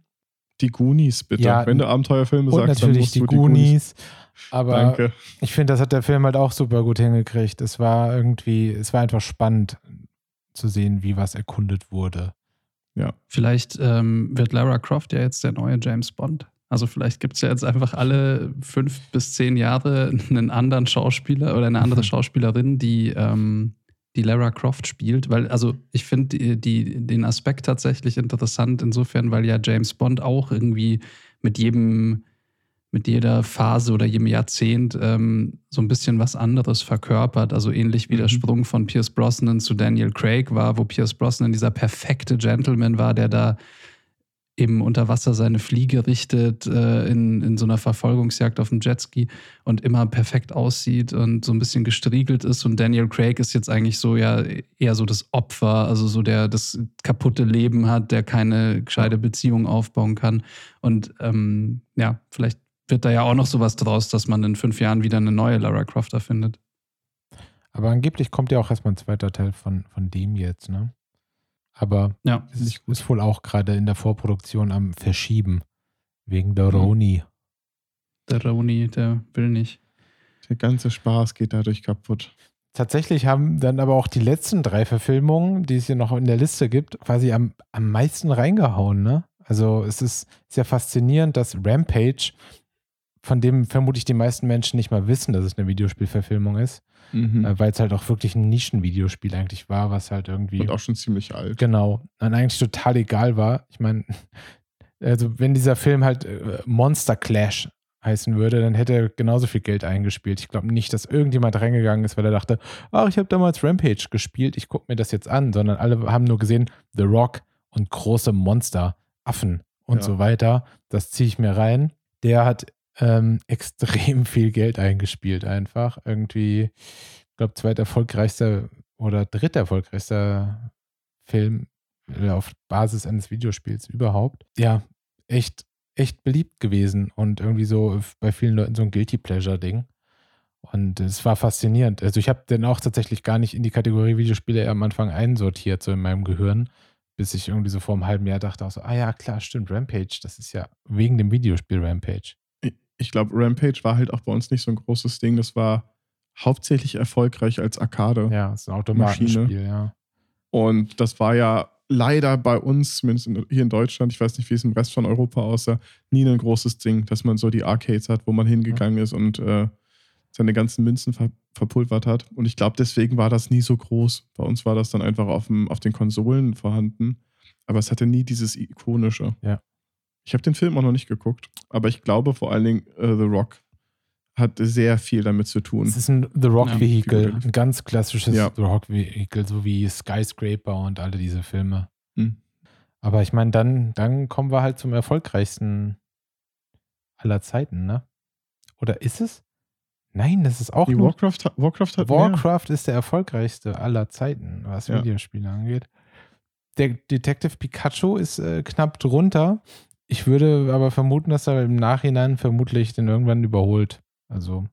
Die Goonies, bitte. Ja, Wenn du Abenteuerfilme und sagst, dann natürlich musst die du die Goonies. Aber Danke. ich finde, das hat der Film halt auch super gut hingekriegt. Es war irgendwie, es war einfach spannend zu sehen, wie was erkundet wurde. Vielleicht ähm, wird Lara Croft ja jetzt der neue James Bond. Also vielleicht gibt es ja jetzt einfach alle fünf bis zehn Jahre einen anderen Schauspieler oder eine andere Schauspielerin, die, ähm, die Lara Croft spielt. Weil, also ich finde die, die, den Aspekt tatsächlich interessant, insofern, weil ja James Bond auch irgendwie mit jedem, mit jeder Phase oder jedem Jahrzehnt ähm, so ein bisschen was anderes verkörpert. Also ähnlich wie der Mhm. Sprung von Pierce Brosnan zu Daniel Craig war, wo Pierce Brosnan dieser perfekte Gentleman war, der da eben unter Wasser seine Fliege richtet, äh, in, in so einer Verfolgungsjagd auf dem Jetski und immer perfekt aussieht und so ein bisschen gestriegelt ist. Und Daniel Craig ist jetzt eigentlich so ja eher so das Opfer, also so der das kaputte Leben hat, der keine gescheite Beziehung aufbauen kann. Und ähm, ja, vielleicht wird da ja auch noch sowas draus, dass man in fünf Jahren wieder eine neue Lara Croft erfindet. Aber angeblich kommt ja auch erstmal ein zweiter Teil von, von dem jetzt, ne? Aber Ja, es ist, ist wohl auch gerade in der Vorproduktion am Verschieben. Wegen der Mhm. Roni. Der Roni, der will nicht. Der ganze Spaß geht dadurch kaputt. Tatsächlich haben dann aber auch die letzten drei Verfilmungen, die es hier noch in der Liste gibt, quasi am, am meisten reingehauen, ne? Also es ist sehr faszinierend, dass Rampage, von dem vermutlich die meisten Menschen nicht mal wissen, dass es eine Videospielverfilmung ist, Mhm. äh, weil es halt auch wirklich ein Nischenvideospiel eigentlich war, was halt irgendwie. Und auch schon ziemlich alt. Genau. Und eigentlich total egal war. Ich meine, also wenn dieser Film halt äh, Monster Clash heißen würde, dann hätte er genauso viel Geld eingespielt. Ich glaube nicht, dass irgendjemand reingegangen ist, weil er dachte, ach, ich habe damals Rampage gespielt, ich gucke mir das jetzt an, sondern alle haben nur gesehen, The Rock und große Monster, Affen und Ja. so weiter. Das ziehe ich mir rein. Der hat ähm, extrem viel Geld eingespielt, einfach. Irgendwie, ich glaube, zweiterfolgreichster oder dritterfolgreichster Film äh, auf Basis eines Videospiels überhaupt. Ja, echt, echt beliebt gewesen und irgendwie so bei vielen Leuten so ein Guilty Pleasure-Ding. Und es war faszinierend. Also ich habe den auch tatsächlich gar nicht in die Kategorie Videospiele am Anfang einsortiert, so in meinem Gehirn, bis ich irgendwie so vor einem halben Jahr dachte, so, ah ja, klar, stimmt, Rampage, das ist ja wegen dem Videospiel Rampage. Ich- glaube, Rampage war halt auch bei uns nicht so ein großes Ding. Das war hauptsächlich erfolgreich als Arcade. Ja, es ist ein Automatenspiel, ja. Und das war ja leider bei uns, zumindest in, hier in Deutschland, ich weiß nicht, wie es im Rest von Europa aussah, nie ein großes Ding, dass man so die Arcades hat, wo man hingegangen ist und äh, seine ganzen Münzen ver verpulvert hat. Und ich glaube, deswegen war das nie so groß. Bei uns war das dann einfach auf, dem, auf den Konsolen vorhanden. Aber es hatte nie dieses Ikonische. Ja. Ich habe den Film auch noch nicht geguckt, aber ich glaube vor allen Dingen, äh, The Rock hat sehr viel damit zu tun. Es ist ein The Rock Ja, Vehicle, ein ganz klassisches Ja. The Rock Vehicle, so wie Skyscraper und alle diese Filme. Hm. Aber ich meine, dann, dann kommen wir halt zum erfolgreichsten aller Zeiten, ne? Oder ist es? Nein, das ist auch Die nur Warcraft, hat- Warcraft hat mehr. Warcraft ist der erfolgreichste aller Zeiten, was Ja. Videospiele angeht. Der Detective Pikachu ist äh, knapp drunter. Ich würde aber vermuten, dass er im Nachhinein vermutlich den irgendwann überholt. Also,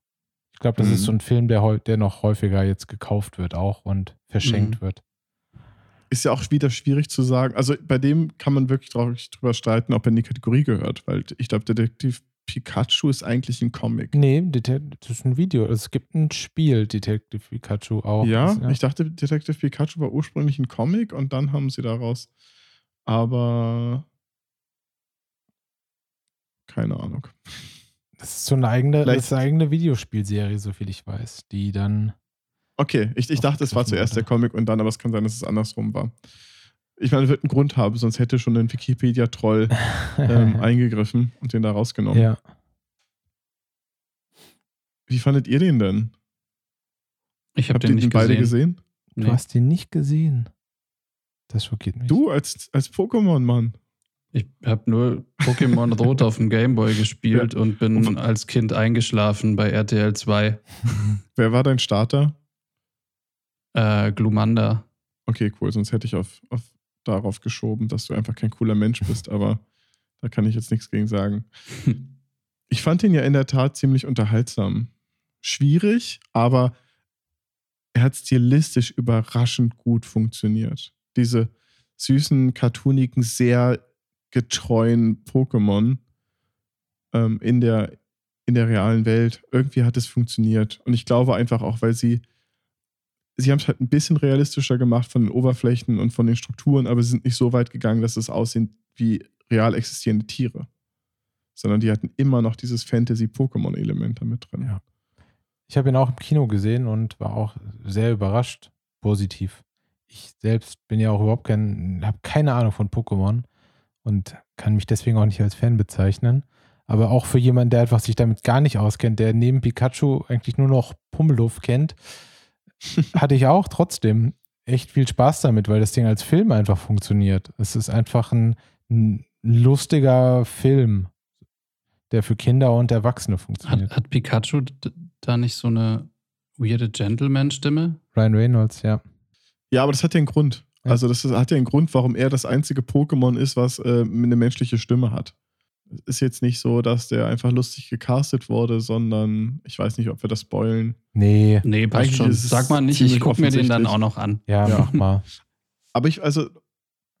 ich glaube, das Mhm. ist so ein Film, der, der noch häufiger jetzt gekauft wird auch und verschenkt Mhm. wird. ist ja auch wieder schwierig zu sagen. Also bei dem kann man wirklich drüber streiten, ob er in die Kategorie gehört, weil ich glaube, Detektiv Pikachu ist eigentlich ein Comic. Nee, das ist ein Video. Es gibt ein Spiel, Detective Pikachu auch. ja, Das- ich dachte, Detective Pikachu war ursprünglich ein Comic und dann haben sie daraus. Aber keine Ahnung. Das ist so eine eigene, das Vielleicht- ist eine eigene Videospielserie, soviel ich weiß, die dann. Okay, ich, ich dachte, es war zuerst der. Comic und dann, aber es kann sein, dass es andersrum war. Ich meine, es wird einen Grund haben, sonst hätte schon ein Wikipedia-Troll ähm, eingegriffen und den da rausgenommen. ja. Wie fandet ihr den denn? Ich habe Habt den nicht beide gesehen. gesehen? Du Nee. hast den nicht gesehen. Das schockiert mich. Du als, als Pokémon-Mann. Ich habe nur Pokémon Rot auf dem Gameboy gespielt und bin Und- als Kind eingeschlafen bei RTL 2. Wer war dein Starter? Äh, Glumanda. Okay, cool, sonst hätte ich auf, auf darauf geschoben, dass du einfach kein cooler Mensch bist, aber da kann ich jetzt nichts gegen sagen. Ich fand ihn ja in der Tat ziemlich unterhaltsam. Schwierig, aber er hat stilistisch überraschend gut funktioniert. Diese süßen, cartoonigen, sehr getreuen Pokémon ähm, in, der, in der realen Welt. Irgendwie hat es funktioniert. Und ich glaube einfach auch, weil sie sie haben es halt ein bisschen realistischer gemacht von den Oberflächen und von den Strukturen, aber sie sind nicht so weit gegangen, dass es aussehen wie real existierende Tiere. Sondern die hatten immer noch dieses Fantasy-Pokémon-Element damit drin. Ja. Ich habe ihn auch im Kino gesehen und war auch sehr überrascht, positiv. Ich selbst bin ja auch überhaupt kein, habe keine Ahnung von Pokémon und kann mich deswegen auch nicht als Fan bezeichnen. Aber auch für jemanden, der einfach sich damit gar nicht auskennt, der neben Pikachu eigentlich nur noch Pummeluff kennt, hatte ich auch trotzdem echt viel Spaß damit, weil das Ding als Film einfach funktioniert. Es ist einfach ein, ein lustiger Film, der für Kinder und Erwachsene funktioniert. Hat, hat Pikachu da nicht so eine weirde Gentleman-Stimme? Ryan Reynolds, ja. Ja, aber das hat ja einen Grund. Ja. Also das ist, hat ja einen Grund, warum er das einzige Pokémon ist, was äh, eine menschliche Stimme hat. Es ist jetzt nicht so, dass der einfach lustig gecastet wurde, sondern ich weiß nicht, ob wir das spoilen. Nee, Nee, passt Eigentlich schon. ist es Sag mal nicht, ich gucke mir den dann auch noch an. ja, Ja. mach mal. Aber ich, also,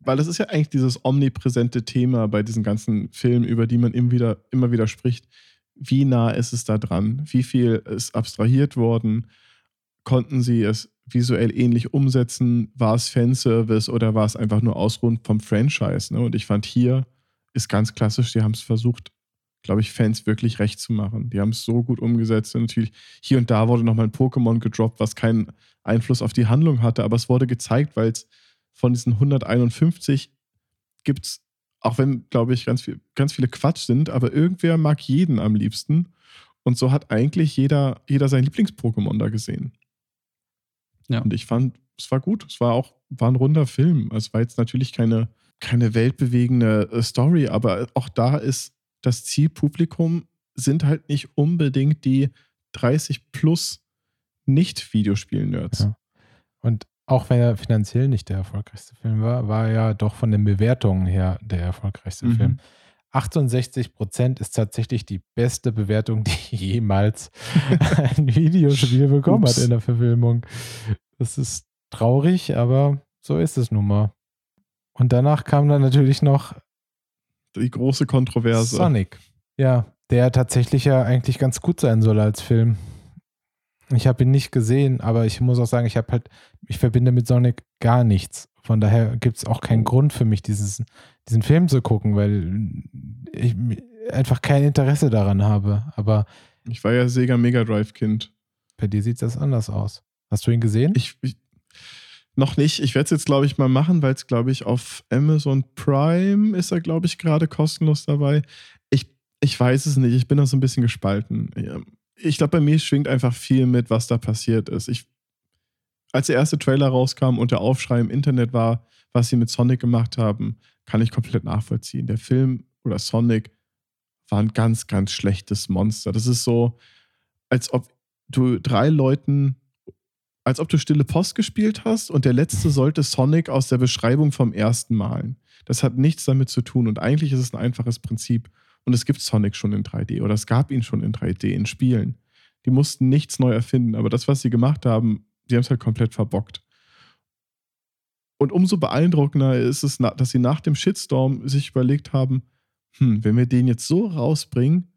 weil das ist ja eigentlich dieses omnipräsente Thema bei diesen ganzen Filmen, über die man immer wieder, immer wieder spricht. wie nah ist es da dran? Wie viel ist abstrahiert worden? Konnten sie es visuell ähnlich umsetzen? War es Fanservice oder war es einfach nur Ausruhen vom Franchise? Ne? Und ich fand hier ist ganz klassisch, die haben es versucht, glaube ich, Fans wirklich recht zu machen. Die haben es so gut umgesetzt. Und natürlich hier und da wurde nochmal ein Pokémon gedroppt, was keinen Einfluss auf die Handlung hatte, aber es wurde gezeigt, weil es von diesen 151 gibt es, auch wenn, glaube ich, ganz, viel, ganz viele Quatsch sind, aber irgendwer mag jeden am liebsten. Und so hat eigentlich jeder, jeder sein Lieblings-Pokémon da gesehen. Ja. Und ich fand, es war gut. Es war auch war ein runder Film. Es war jetzt natürlich keine, keine weltbewegende äh, Story, aber auch da ist das Zielpublikum sind halt nicht unbedingt die 30 plus Nicht-Videospiel-Nerds. Ja. Und auch wenn er finanziell nicht der erfolgreichste Film war, war er ja doch von den Bewertungen her der erfolgreichste mhm. Film. 68 Prozent ist tatsächlich die beste Bewertung, die jemals ein Videospiel bekommen Ups. hat in der Verfilmung. Das ist traurig, aber so ist es nun mal. Und danach kam dann natürlich noch die große Kontroverse. Sonic. Ja, der tatsächlich ja eigentlich ganz gut sein soll als Film. Ich habe ihn nicht gesehen, aber ich muss auch sagen, ich habe halt, ich verbinde mit Sonic gar nichts. Von daher gibt es auch keinen Grund für mich, dieses, diesen Film zu gucken, weil ich einfach kein Interesse daran habe. Aber ich war ja Sega Mega Drive Kind. Bei dir sieht das anders aus. Hast du ihn gesehen? Ich, ich noch nicht. Ich werde es jetzt, glaube ich, mal machen, weil es, glaube ich, auf Amazon Prime ist er, glaube ich, gerade kostenlos dabei. Ich, ich weiß es nicht. Ich bin da so ein bisschen gespalten ich glaube, bei mir schwingt einfach viel mit, was da passiert ist. Ich, als der erste Trailer rauskam und der Aufschrei im Internet war, was sie mit Sonic gemacht haben, kann ich komplett nachvollziehen. Der Film oder Sonic war ein ganz, ganz schlechtes Monster. Das ist so, als ob du drei Leuten, als ob du Stille Post gespielt hast und der letzte sollte Sonic aus der Beschreibung vom ersten malen. Das hat nichts damit zu tun und eigentlich ist es ein einfaches Prinzip. Und es gibt Sonic schon in 3D oder es gab ihn schon in 3D in Spielen. Die mussten nichts neu erfinden, aber das, was sie gemacht haben, die haben es halt komplett verbockt. Und umso beeindruckender ist es, dass sie nach dem Shitstorm sich überlegt haben, hm, wenn wir den jetzt so rausbringen,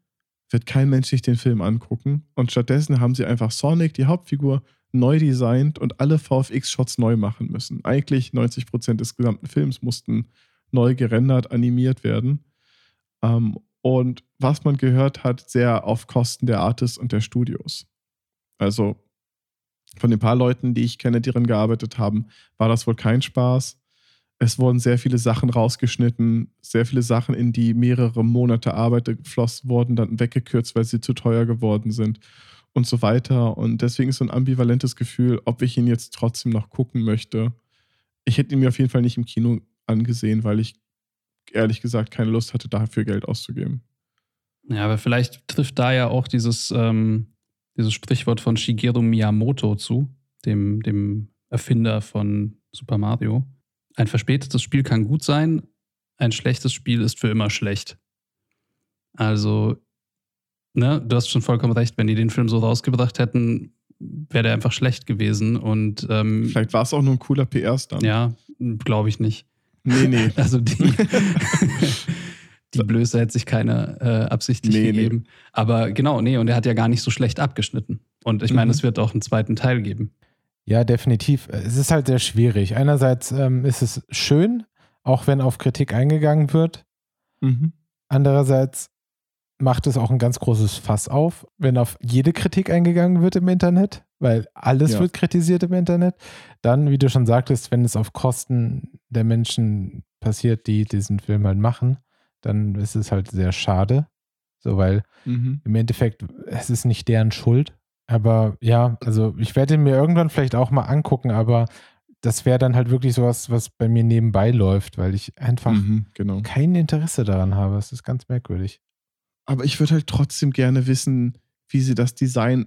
wird kein Mensch sich den Film angucken. Und stattdessen haben sie einfach Sonic, die Hauptfigur, neu designt und alle VFX-Shots neu machen müssen. Eigentlich 90% des gesamten Films mussten neu gerendert, animiert werden. Ähm, und was man gehört hat, sehr auf Kosten der Artists und der Studios. Also von den paar Leuten, die ich kenne, die daran gearbeitet haben, war das wohl kein Spaß. Es wurden sehr viele Sachen rausgeschnitten, sehr viele Sachen, in die mehrere Monate Arbeit geflossen wurden, dann weggekürzt, weil sie zu teuer geworden sind und so weiter. Und deswegen ist so ein ambivalentes Gefühl, ob ich ihn jetzt trotzdem noch gucken möchte. Ich hätte ihn mir auf jeden Fall nicht im Kino angesehen, weil ich ehrlich gesagt keine Lust hatte, dafür Geld auszugeben. Ja, aber vielleicht trifft da ja auch dieses, ähm, dieses Sprichwort von Shigeru Miyamoto zu, dem, dem Erfinder von Super Mario. Ein verspätetes Spiel kann gut sein, ein schlechtes Spiel ist für immer schlecht. Also, ne, du hast schon vollkommen recht, wenn die den Film so rausgebracht hätten, wäre der einfach schlecht gewesen. Und ähm, vielleicht war es auch nur ein cooler PR-Stand. Ja, glaube ich nicht. Nee, nee. Also die, die Blöße hätte sich keiner äh, absichtlich nee, gegeben. Nee. Aber genau, nee, und er hat ja gar nicht so schlecht abgeschnitten. Und ich meine, mhm. es wird auch einen zweiten Teil geben. Ja, definitiv. Es ist halt sehr schwierig. Einerseits ähm, ist es schön, auch wenn auf Kritik eingegangen wird. Mhm. Andererseits macht es auch ein ganz großes Fass auf, wenn auf jede Kritik eingegangen wird im Internet, weil alles ja. wird kritisiert im Internet. Dann, wie du schon sagtest, wenn es auf Kosten der Menschen passiert, die diesen Film halt machen, dann ist es halt sehr schade. So, weil mhm. im Endeffekt, es ist nicht deren Schuld. Aber ja, also ich werde mir irgendwann vielleicht auch mal angucken, aber das wäre dann halt wirklich sowas, was bei mir nebenbei läuft, weil ich einfach mhm, genau. kein Interesse daran habe. Es ist ganz merkwürdig. Aber ich würde halt trotzdem gerne wissen, wie sie das Design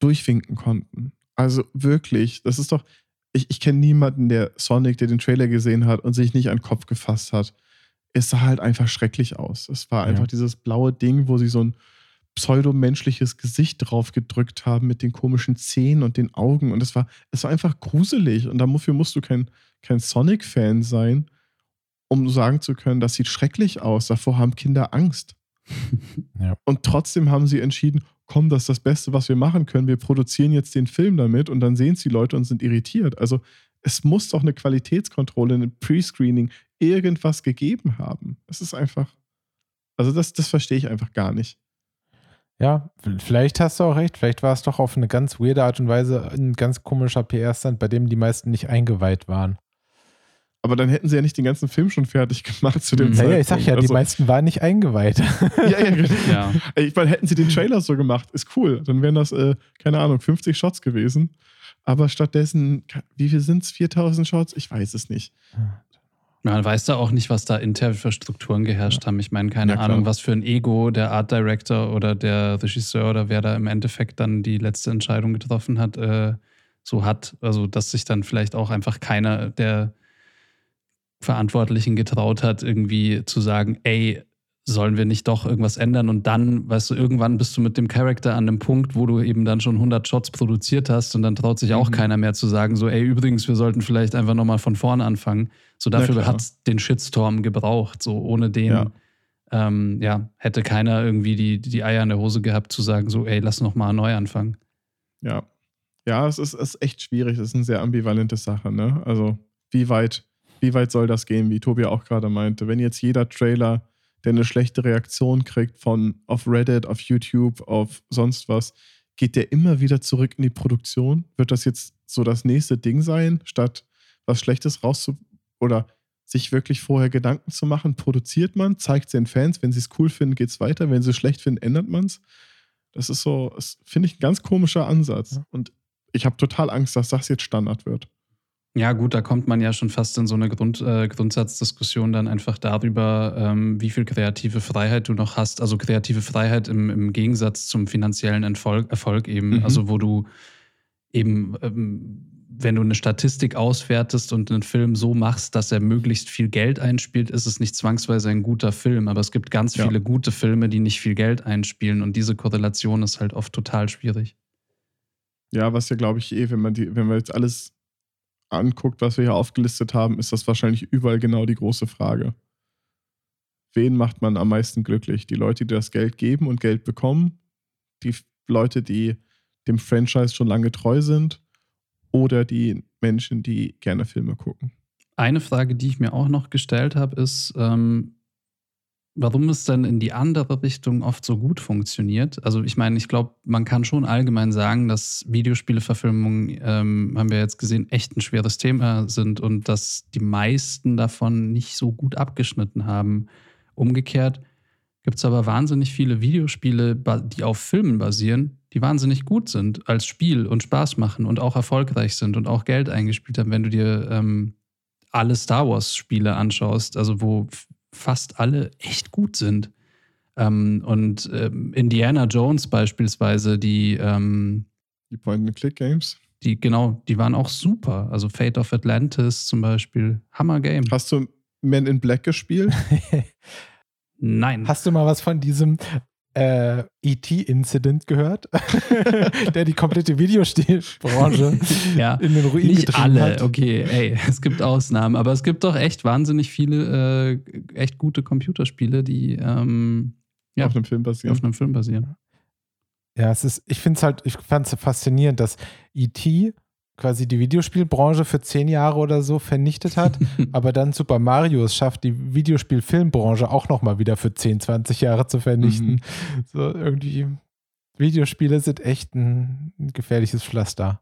durchwinken konnten. Also wirklich, das ist doch, ich, ich kenne niemanden, der Sonic, der den Trailer gesehen hat und sich nicht an den Kopf gefasst hat. Es sah halt einfach schrecklich aus. Es war einfach ja. dieses blaue Ding, wo sie so ein pseudomenschliches Gesicht drauf gedrückt haben mit den komischen Zähnen und den Augen. Und es war, es war einfach gruselig. Und dafür musst du kein, kein Sonic-Fan sein, um sagen zu können, das sieht schrecklich aus. Davor haben Kinder Angst. Ja. Und trotzdem haben sie entschieden, komm, das ist das Beste, was wir machen können. Wir produzieren jetzt den Film damit und dann sehen es die Leute und sind irritiert. Also es muss doch eine Qualitätskontrolle, ein Pre-Screening, irgendwas gegeben haben. Es ist einfach, also das, das verstehe ich einfach gar nicht. Ja, vielleicht hast du auch recht. Vielleicht war es doch auf eine ganz weirde Art und Weise ein ganz komischer PR-Stand, bei dem die meisten nicht eingeweiht waren. Aber dann hätten sie ja nicht den ganzen Film schon fertig gemacht zu dem Mhm. Zeitpunkt. Naja, ich sag ja, die Also- meisten waren nicht eingeweiht. Ja, ja, genau. Ja. Ich meine, hätten sie den Trailer so gemacht, ist cool. Dann wären das, äh, keine Ahnung, 50 Shots gewesen. Aber stattdessen, wie viel sind es? 4000 Shots? Ich weiß es nicht. Man weiß da auch nicht, was da intern für Strukturen geherrscht haben. Ich meine, keine Ja. Ahnung, was für ein Ego der Art Director oder der Regisseur oder wer da im Endeffekt dann die letzte Entscheidung getroffen hat, äh, so hat. Also, dass sich dann vielleicht auch einfach keiner der Verantwortlichen getraut hat, irgendwie zu sagen, ey, sollen wir nicht doch irgendwas ändern? Und dann, weißt du, irgendwann bist du mit dem Charakter an einem Punkt, wo du eben dann schon 100 Shots produziert hast und dann traut sich auch Mhm. keiner mehr zu sagen, so, ey, übrigens, wir sollten vielleicht einfach nochmal von vorne anfangen. So, dafür hat es den Shitstorm gebraucht. So, ohne den, Ja. ja. Ähm, ja, hätte keiner irgendwie die, die Eier in der Hose gehabt, zu sagen, so, ey, lass nochmal neu anfangen. Ja. Ja, es ist, es ist echt schwierig. Es ist eine sehr ambivalente Sache, ne? Also, wie weit, wie weit soll das gehen, wie Tobi auch gerade meinte? Wenn jetzt jeder Trailer, der eine schlechte Reaktion kriegt von auf Reddit, auf YouTube, auf sonst was, geht der immer wieder zurück in die Produktion? Wird das jetzt so das nächste Ding sein, statt was Schlechtes rauszu oder sich wirklich vorher Gedanken zu machen, produziert man, zeigt es den Fans, wenn sie es cool finden, geht es weiter, wenn sie es schlecht finden, ändert man es. Das ist so, das finde ich ein ganz komischer Ansatz. Ja. Und ich habe total Angst, dass das jetzt Standard wird. Ja, gut, da kommt man ja schon fast in so eine Grund, äh, Grundsatzdiskussion dann einfach darüber, ähm, wie viel kreative Freiheit du noch hast. Also kreative Freiheit im, im Gegensatz zum finanziellen Erfolg, Erfolg eben. Mhm. Also wo du eben, ähm, wenn du eine Statistik auswertest und einen Film so machst, dass er möglichst viel Geld einspielt, ist es nicht zwangsweise ein guter Film. Aber es gibt ganz Ja. viele gute Filme, die nicht viel Geld einspielen. Und diese Korrelation ist halt oft total schwierig. Ja, was ja, glaube ich, eh, wenn man die, wenn man jetzt alles anguckt, was wir hier aufgelistet haben, ist das wahrscheinlich überall genau die große Frage. Wen macht man am meisten glücklich? Die Leute, die das Geld geben und Geld bekommen? Die Leute, die dem Franchise schon lange treu sind? Oder die Menschen, die gerne Filme gucken? Eine Frage, die ich mir auch noch gestellt habe, ist, ähm, warum es denn in die andere Richtung oft so gut funktioniert. Also ich meine, ich glaube, man kann schon allgemein sagen, dass Videospieleverfilmungen, ähm, haben wir jetzt gesehen, echt ein schweres Thema sind und dass die meisten davon nicht so gut abgeschnitten haben. Umgekehrt gibt es aber wahnsinnig viele Videospiele, die auf Filmen basieren, die wahnsinnig gut sind als Spiel und Spaß machen und auch erfolgreich sind und auch Geld eingespielt haben. Wenn du dir ähm, alle Star Wars-Spiele anschaust, also wo fast alle echt gut sind. Ähm, und ähm, Indiana Jones beispielsweise, die, ähm, Die Point-and-Click-Games? die, genau, die waren auch super. Also Fate of Atlantis zum Beispiel, Hammer-Game. Hast du Men in Black gespielt? Nein. Hast du mal was von diesem äh, ET-Incident gehört? Der die komplette Videospielbranche ja. in den Ruin Nicht alle, hat. okay, ey, es gibt Ausnahmen, aber es gibt doch echt wahnsinnig viele, äh, echt gute Computerspiele, die ähm, Ja. Auf einem Film basieren. auf einem Film basieren. Ja, es ist, ich finde es halt, ich fand es faszinierend, dass E.T. quasi die Videospielbranche für zehn Jahre oder so vernichtet hat, aber dann Super Mario es schafft, die Videospielfilmbranche auch nochmal wieder für 10, 20 Jahre zu vernichten. So irgendwie, Videospiele sind echt ein, ein gefährliches Pflaster.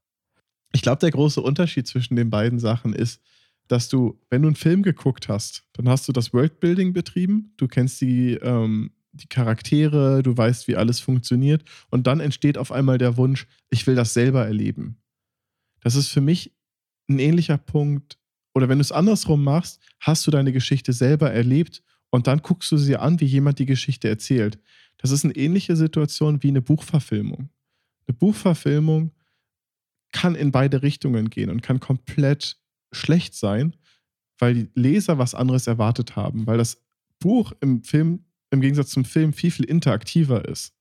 Ich glaube, der große Unterschied zwischen den beiden Sachen ist, dass du, wenn du einen Film geguckt hast, dann hast du das Worldbuilding betrieben, du kennst die, ähm, die Charaktere, du weißt, wie alles funktioniert und dann entsteht auf einmal der Wunsch, ich will das selber erleben. Das ist für mich ein ähnlicher Punkt, oder wenn du es andersrum machst, hast du deine Geschichte selber erlebt und dann guckst du sie an, wie jemand die Geschichte erzählt. Das ist eine ähnliche Situation wie eine Buchverfilmung. Eine Buchverfilmung kann in beide Richtungen gehen und kann komplett schlecht sein, weil die Leser was anderes erwartet haben, weil das Buch im Film im Gegensatz zum Film viel, viel interaktiver ist.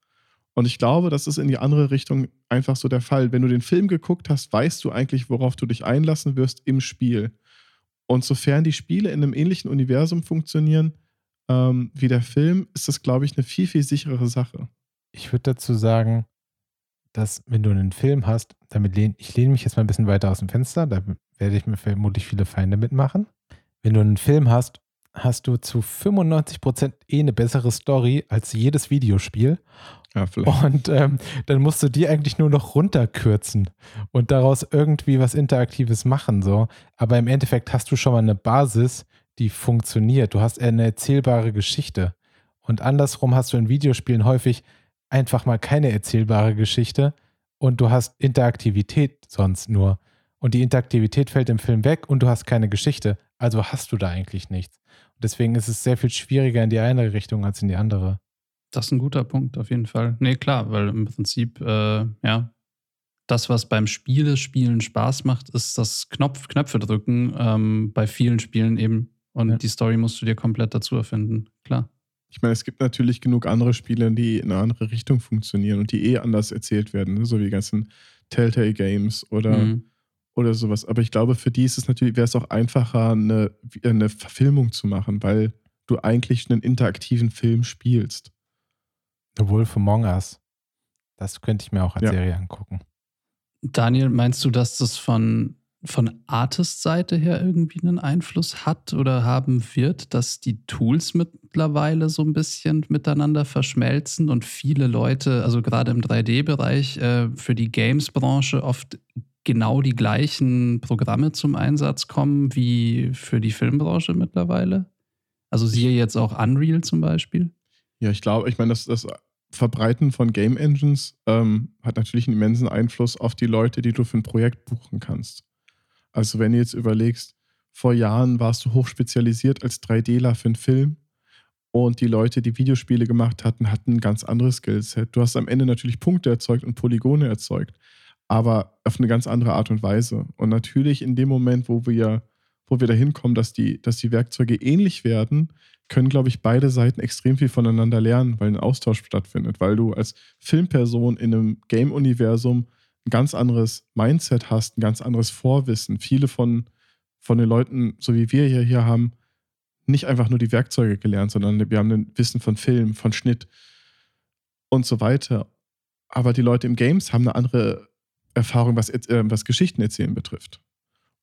Und ich glaube, das ist in die andere Richtung einfach so der Fall. Wenn du den Film geguckt hast, weißt du eigentlich, worauf du dich einlassen wirst im Spiel. Und sofern die Spiele in einem ähnlichen Universum funktionieren, ähm, wie der Film, ist das, glaube ich, eine viel, viel sicherere Sache. Ich würde dazu sagen, dass wenn du einen Film hast, damit lehn, ich lehne mich jetzt mal ein bisschen weiter aus dem Fenster, da werde ich mir vermutlich viele Feinde mitmachen. Wenn du einen Film hast, hast du zu 95% eh eine bessere Story als jedes Videospiel. Ja. Und ähm, dann musst du die eigentlich nur noch runterkürzen und daraus irgendwie was Interaktives machen. So. Aber im Endeffekt hast du schon mal eine Basis, die funktioniert. Du hast eine erzählbare Geschichte. Und andersrum hast du in Videospielen häufig einfach mal keine erzählbare Geschichte und du hast Interaktivität sonst nur. Und die Interaktivität fällt im Film weg und du hast keine Geschichte. Also hast du da eigentlich nichts. Deswegen ist es sehr viel schwieriger in die eine Richtung als in die andere. Das ist ein guter Punkt, auf jeden Fall. Nee, klar, weil im Prinzip, äh, ja, das, was beim Spiele spielen Spaß macht, ist das Knopf, Knöpfe drücken ähm, bei vielen Spielen eben. Und ja. die Story musst du dir komplett dazu erfinden, klar. Ich meine, es gibt natürlich genug andere Spiele, die in eine andere Richtung funktionieren und die eh anders erzählt werden, ne? so wie die ganzen Telltale Games oder, mhm. Oder sowas. Aber ich glaube, für die ist es natürlich, wäre es auch einfacher, eine, eine Verfilmung zu machen, weil du eigentlich einen interaktiven Film spielst. The Wolf Among Us. Das könnte ich mir auch als ja. Serie angucken. Daniel, meinst du, dass das von, von Artist-Seite her irgendwie einen Einfluss hat oder haben wird, dass die Tools mittlerweile so ein bisschen miteinander verschmelzen und viele Leute, also gerade im 3D-Bereich, äh, für die Games-Branche oft genau die gleichen Programme zum Einsatz kommen wie für die Filmbranche mittlerweile? Also siehe jetzt auch Unreal zum Beispiel. Ja, ich glaube, ich meine, das, das Verbreiten von Game Engines ähm, hat natürlich einen immensen Einfluss auf die Leute, die du für ein Projekt buchen kannst. Also wenn du jetzt überlegst, vor Jahren warst du hochspezialisiert als 3Dler für einen Film und die Leute, die Videospiele gemacht hatten, hatten ein ganz anderes Skillset. Du hast am Ende natürlich Punkte erzeugt und Polygone erzeugt, aber auf eine ganz andere Art und Weise. Und natürlich in dem Moment, wo wir, wo wir dahin kommen, dass die, dass die Werkzeuge ähnlich werden, können, glaube ich, beide Seiten extrem viel voneinander lernen, weil ein Austausch stattfindet, weil du als Filmperson in einem Game-Universum ein ganz anderes Mindset hast, ein ganz anderes Vorwissen. Viele von, von den Leuten, so wie wir hier, hier haben, nicht einfach nur die Werkzeuge gelernt, sondern wir haben ein Wissen von Film, von Schnitt und so weiter. Aber die Leute im Games haben eine andere Erfahrung, was, äh, was Geschichten erzählen betrifft.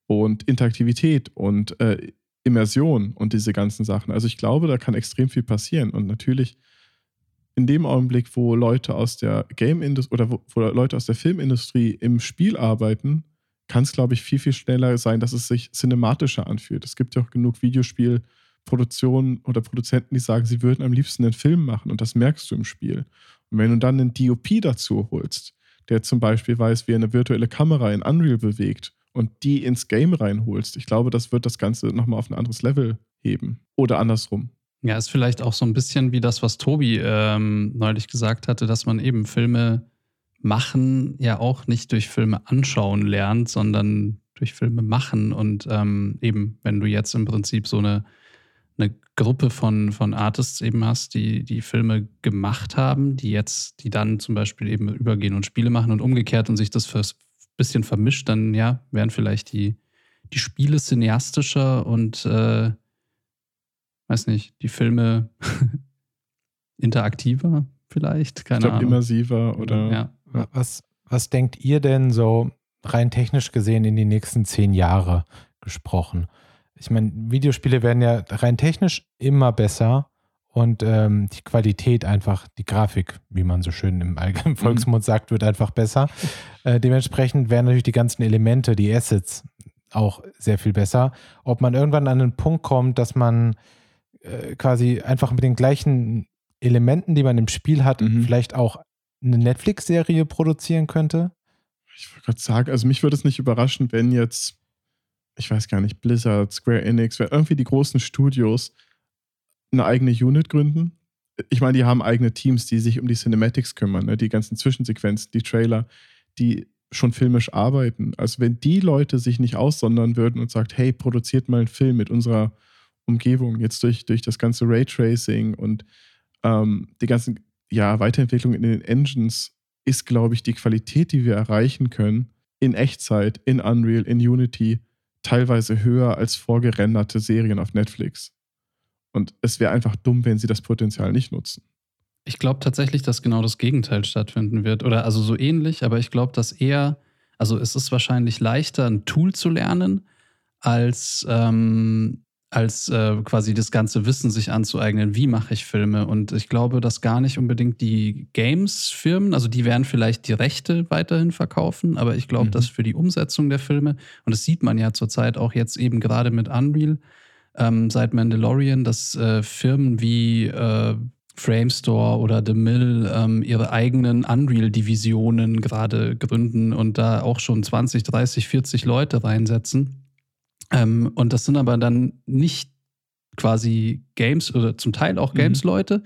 Und Interaktivität und äh, Immersion und diese ganzen Sachen. Also ich glaube, da kann extrem viel passieren. Und natürlich in dem Augenblick, wo Leute aus der Game-Industrie oder wo, wo, Leute aus der Filmindustrie im Spiel arbeiten, kann es, glaube ich, viel, viel schneller sein, dass es sich cinematischer anfühlt. Es gibt ja auch genug Videospielproduktionen oder Produzenten, die sagen, sie würden am liebsten einen Film machen und das merkst du im Spiel. Und wenn du dann einen DOP dazu holst, der zum Beispiel weiß, wie er eine virtuelle Kamera in Unreal bewegt und die ins Game reinholst, ich glaube, das wird das Ganze nochmal auf ein anderes Level heben. Oder andersrum. Ja, ist vielleicht auch so ein bisschen wie das, was Tobi ähm, neulich gesagt hatte, dass man eben Filme machen ja auch nicht durch Filme anschauen lernt, sondern durch Filme machen. Und ähm, eben, wenn du jetzt im Prinzip so eine, eine Gruppe von, von Artists eben hast, die die Filme gemacht haben, die jetzt, die dann zum Beispiel eben übergehen und Spiele machen und umgekehrt und sich das fürs bisschen vermischt, dann ja, wären vielleicht die, die Spiele cineastischer und äh, weiß nicht, die Filme interaktiver vielleicht, keine ich glaub, Ahnung. immersiver oder ja. Was, was denkt ihr denn so rein technisch gesehen in die nächsten zehn Jahre gesprochen? Ich meine, Videospiele werden ja rein technisch immer besser und ähm, die Qualität einfach, die Grafik, wie man so schön im allgemeinen mhm. Volksmund sagt, wird einfach besser. Äh, dementsprechend werden natürlich die ganzen Elemente, die Assets auch sehr viel besser. Ob man irgendwann an einen Punkt kommt, dass man äh, quasi einfach mit den gleichen Elementen, die man im Spiel hat, mhm. vielleicht auch eine Netflix-Serie produzieren könnte? Ich wollte gerade sagen, also mich würde es nicht überraschen, wenn jetzt, ich weiß gar nicht, Blizzard, Square Enix, irgendwie die großen Studios eine eigene Unit gründen. Ich meine, die haben eigene Teams, die sich um die Cinematics kümmern, ne? die ganzen Zwischensequenzen, die Trailer, die schon filmisch arbeiten. Also wenn die Leute sich nicht aussondern würden und sagt, hey, produziert mal einen Film mit unserer Umgebung, jetzt durch, durch das ganze Raytracing und ähm, die ganzen ja, Weiterentwicklung in den Engines ist, glaube ich, die Qualität, die wir erreichen können, in Echtzeit, in Unreal, in Unity, teilweise höher als vorgerenderte Serien auf Netflix. Und es wäre einfach dumm, wenn sie das Potenzial nicht nutzen. Ich glaube tatsächlich, dass genau das Gegenteil stattfinden wird. Oder also so ähnlich, aber ich glaube, dass eher, also es ist wahrscheinlich leichter, ein Tool zu lernen, als, ähm, als äh, quasi das ganze Wissen sich anzueignen, wie mache ich Filme. Und ich glaube, dass gar nicht unbedingt die Games-Firmen, also die werden vielleicht die Rechte weiterhin verkaufen, aber ich glaube, Mhm. dass für die Umsetzung der Filme, und das sieht man ja zurzeit auch jetzt eben gerade mit Unreal, ähm, seit Mandalorian, dass äh, Firmen wie äh, Framestore oder The Mill ähm, ihre eigenen Unreal-Divisionen gerade gründen und da auch schon 20, 30, 40 Leute reinsetzen. Ähm, und das sind aber dann nicht quasi Games oder zum Teil auch Mhm. Games-Leute,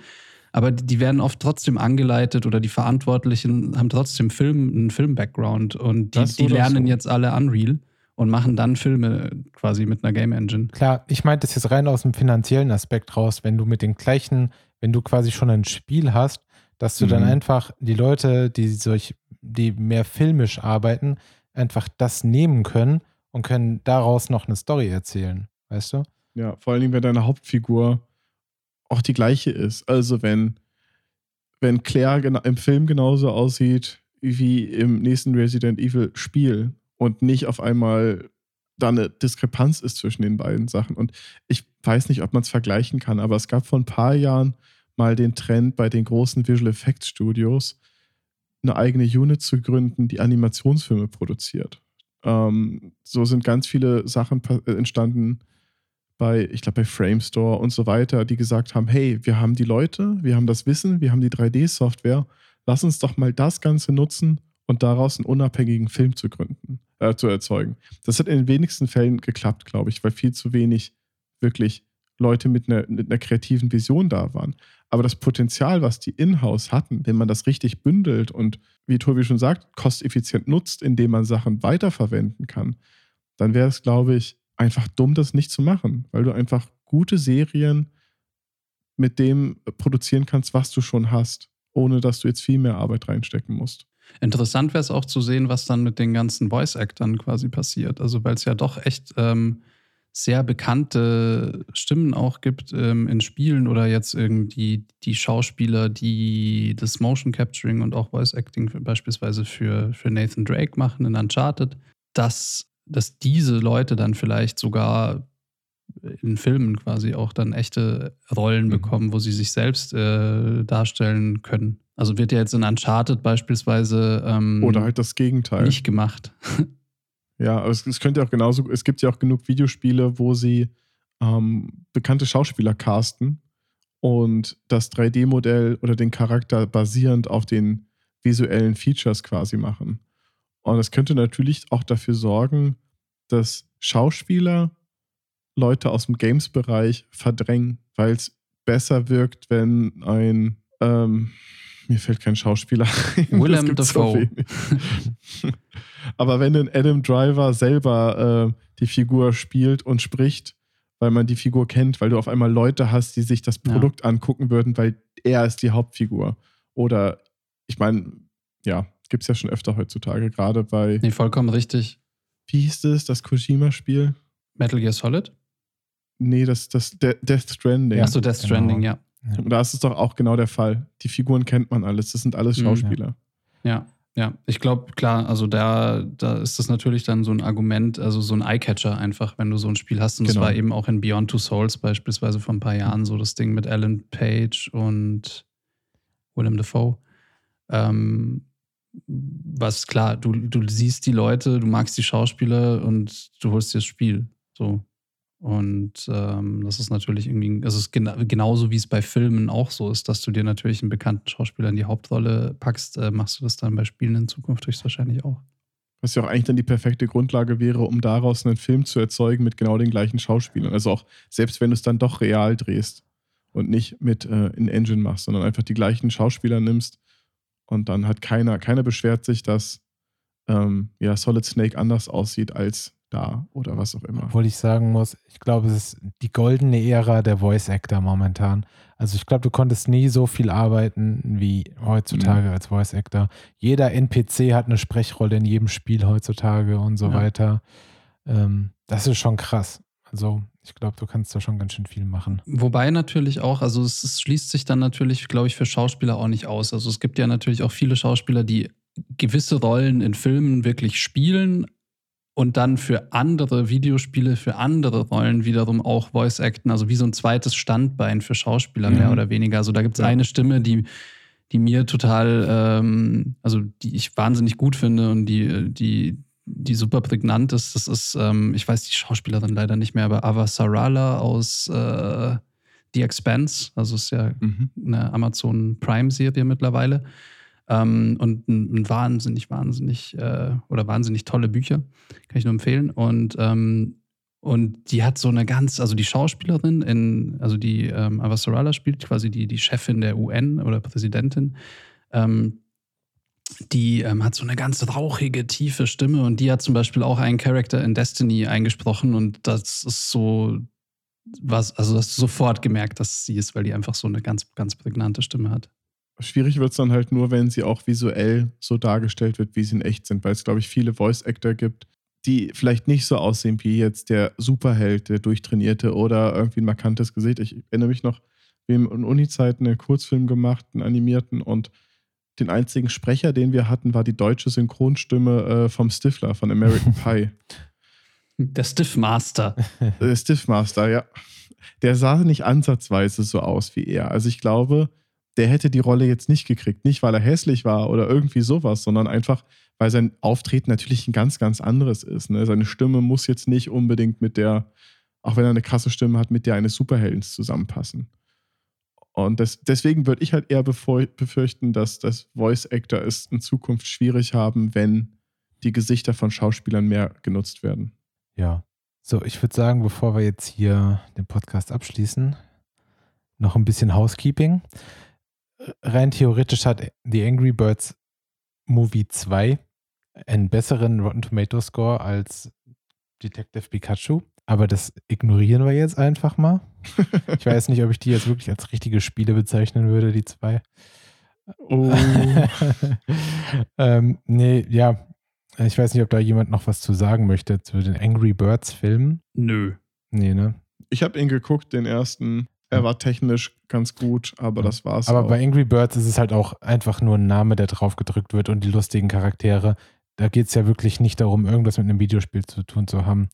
aber die die werden oft trotzdem angeleitet oder die Verantwortlichen haben trotzdem Film, einen Film-Background und die, die lernen so. jetzt alle Unreal und machen dann Filme quasi mit einer Game Engine. Klar, ich meinte das jetzt rein aus dem finanziellen Aspekt raus, wenn du mit den gleichen, wenn du quasi schon ein Spiel hast, dass du dann Mhm. einfach die Leute, die solch, die mehr filmisch arbeiten, einfach das nehmen können und können daraus noch eine Story erzählen. Weißt du? Ja, vor allen Dingen, wenn deine Hauptfigur auch die gleiche ist. Also wenn, wenn Claire im Film genauso aussieht wie im nächsten Resident Evil Spiel und nicht auf einmal da eine Diskrepanz ist zwischen den beiden Sachen. Und ich weiß nicht, ob man es vergleichen kann, aber es gab vor ein paar Jahren mal den Trend bei den großen Visual Effects Studios, eine eigene Unit zu gründen, die Animationsfilme produziert. Ähm, so sind ganz viele Sachen äh, entstanden bei, ich glaube, bei Framestore und so weiter, die gesagt haben: Hey, wir haben die Leute, wir haben das Wissen, wir haben die 3D-Software, lass uns doch mal das Ganze nutzen und daraus einen unabhängigen Film zu gründen, äh, zu erzeugen. Das hat in den wenigsten Fällen geklappt, glaube ich, weil viel zu wenig wirklich Leute mit einer, mit einer kreativen Vision da waren. Aber das Potenzial, was die in-house hatten, wenn man das richtig bündelt und, wie Tobi schon sagt, kosteffizient nutzt, indem man Sachen weiterverwenden kann, dann wäre es, glaube ich, einfach dumm, das nicht zu machen, weil du einfach gute Serien mit dem produzieren kannst, was du schon hast, ohne dass du jetzt viel mehr Arbeit reinstecken musst. Interessant wäre es auch zu sehen, was dann mit den ganzen Voice-Actern quasi passiert. Also, weil es ja doch echt ähm, sehr bekannte Stimmen auch gibt ähm, in Spielen oder jetzt irgendwie die Schauspieler, die das Motion Capturing und auch Voice Acting für, beispielsweise für, für Nathan Drake machen in Uncharted, dass, dass diese Leute dann vielleicht sogar in Filmen quasi auch dann echte Rollen Mhm. bekommen, wo sie sich selbst äh, darstellen können. Also wird ja jetzt in Uncharted beispielsweise ähm, Oder halt das Gegenteil. nicht gemacht. Ja, aber es, es könnte auch genauso, es gibt ja auch genug Videospiele, wo sie ähm, bekannte Schauspieler casten und das 3D-Modell oder den Charakter basierend auf den visuellen Features quasi machen. Und es könnte natürlich auch dafür sorgen, dass Schauspieler Leute aus dem Games-Bereich verdrängen, weil es besser wirkt, wenn ein ähm, mir fällt kein Schauspieler ein. Willem das so Dafoe. wenig. Aber wenn ein Adam Driver selber äh, die Figur spielt und spricht, weil man die Figur kennt, weil du auf einmal Leute hast, die sich das Ja. Produkt angucken würden, weil er ist die Hauptfigur. Oder ich meine, ja, gibt es ja schon öfter heutzutage, gerade bei, Nee, vollkommen richtig. wie hieß es, das Kojima-Spiel? Metal Gear Solid? Nee, das, das De Death Stranding. Ja. Achso, Death genau. Stranding, ja. Und da ist es doch auch genau der Fall. Die Figuren kennt man alles, das sind alles Mhm. Schauspieler. Ja, ja. Ich glaube, klar, also da, da ist das natürlich dann so ein Argument, also so ein Eyecatcher einfach, wenn du so ein Spiel hast. Und das Genau. war eben auch in Beyond Two Souls beispielsweise vor ein paar Jahren so das Ding mit Alan Page und Willem Dafoe. Ähm, was klar, du, du siehst die Leute, du magst die Schauspieler und du holst dir das Spiel. So. Und ähm, das ist natürlich irgendwie, also es ist gena genauso wie es bei Filmen auch so ist, dass du dir natürlich einen bekannten Schauspieler in die Hauptrolle packst, äh, machst du das dann bei Spielen in Zukunft höchstwahrscheinlich auch. Was ja auch eigentlich dann die perfekte Grundlage wäre, um daraus einen Film zu erzeugen mit genau den gleichen Schauspielern. Also auch selbst wenn du es dann doch real drehst und nicht mit äh, in Engine machst, sondern einfach die gleichen Schauspieler nimmst und dann hat keiner, keiner beschwert sich, dass ähm, ja, Solid Snake anders aussieht als da oder was auch immer. Obwohl ich sagen muss, ich glaube, es ist die goldene Ära der Voice Actor momentan. Also ich glaube, du konntest nie so viel arbeiten wie heutzutage Mhm. als Voice Actor. Jeder NPC hat eine Sprechrolle in jedem Spiel heutzutage und so Ja. weiter. Ähm, das ist schon krass. Also Ich glaube, du kannst da schon ganz schön viel machen. Wobei natürlich auch, also es, es schließt sich dann natürlich, glaube ich, für Schauspieler auch nicht aus. Also es gibt ja natürlich auch viele Schauspieler, die gewisse Rollen in Filmen wirklich spielen und dann für andere Videospiele, für andere Rollen wiederum auch Voice acten, also wie so ein zweites Standbein für Schauspieler mehr Mhm. oder weniger. Also da gibt es Ja. eine Stimme, die, die mir total, ähm, also die ich wahnsinnig gut finde und die, die, die super prägnant ist. Das ist, ähm, ich weiß die Schauspielerin leider nicht mehr, aber Ava Sarala aus äh, The Expanse, also ist ja Mhm. eine Amazon Prime-Serie mittlerweile. Ähm, und ein, ein wahnsinnig, wahnsinnig äh, oder wahnsinnig tolle Bücher. Kann ich nur empfehlen. Und, ähm, und die hat so eine ganz, also die Schauspielerin in, also die ähm, Avasarala spielt quasi die, die Chefin der UN oder Präsidentin. Ähm, die ähm, hat so eine ganz rauchige, tiefe Stimme und die hat zum Beispiel auch einen Charakter in Destiny eingesprochen und das ist so was, also hast du sofort gemerkt, dass sie ist, weil die einfach so eine ganz, ganz prägnante Stimme hat. Schwierig wird es dann halt nur, wenn sie auch visuell so dargestellt wird, wie sie in echt sind, weil es, glaube ich, viele Voice-Actor gibt, die vielleicht nicht so aussehen wie jetzt der Superheld, der durchtrainierte oder irgendwie ein markantes Gesicht. Ich erinnere mich noch, wir haben in Uni-Zeiten einen Kurzfilm gemacht, einen animierten und den einzigen Sprecher, den wir hatten, war die deutsche Synchronstimme äh, vom Stifler von American Pie. Der Stiffmaster. Der Stiffmaster, ja. Der sah nicht ansatzweise so aus wie er. Also ich glaube, der hätte die Rolle jetzt nicht gekriegt. Nicht, weil er hässlich war oder irgendwie sowas, sondern einfach, weil sein Auftreten natürlich ein ganz, ganz anderes ist. Ne? Seine Stimme muss jetzt nicht unbedingt mit der, auch wenn er eine krasse Stimme hat, mit der eines Superheldens zusammenpassen. Und das, deswegen würde ich halt eher befür- befürchten, dass das Voice Actor es in Zukunft schwierig haben, wenn die Gesichter von Schauspielern mehr genutzt werden. Ja. So, ich würde sagen, bevor wir jetzt hier den Podcast abschließen, noch ein bisschen Housekeeping. Rein theoretisch hat The Angry Birds Movie 2 einen besseren Rotten Tomato Score als Detective Pikachu. Aber das ignorieren wir jetzt einfach mal. Ich weiß nicht, ob ich die jetzt wirklich als richtige Spiele bezeichnen würde, die zwei. Oh. ähm, nee, ja. Ich weiß nicht, ob da jemand noch was zu sagen möchte zu den Angry Birds Filmen. Nö. Nee, ne? Ich habe ihn geguckt, den ersten. Er war technisch ganz gut, aber das war's. Aber auch. bei Angry Birds ist es halt auch einfach nur ein Name, der drauf gedrückt wird und die lustigen Charaktere. Da geht es ja wirklich nicht darum, irgendwas mit einem Videospiel zu tun zu haben.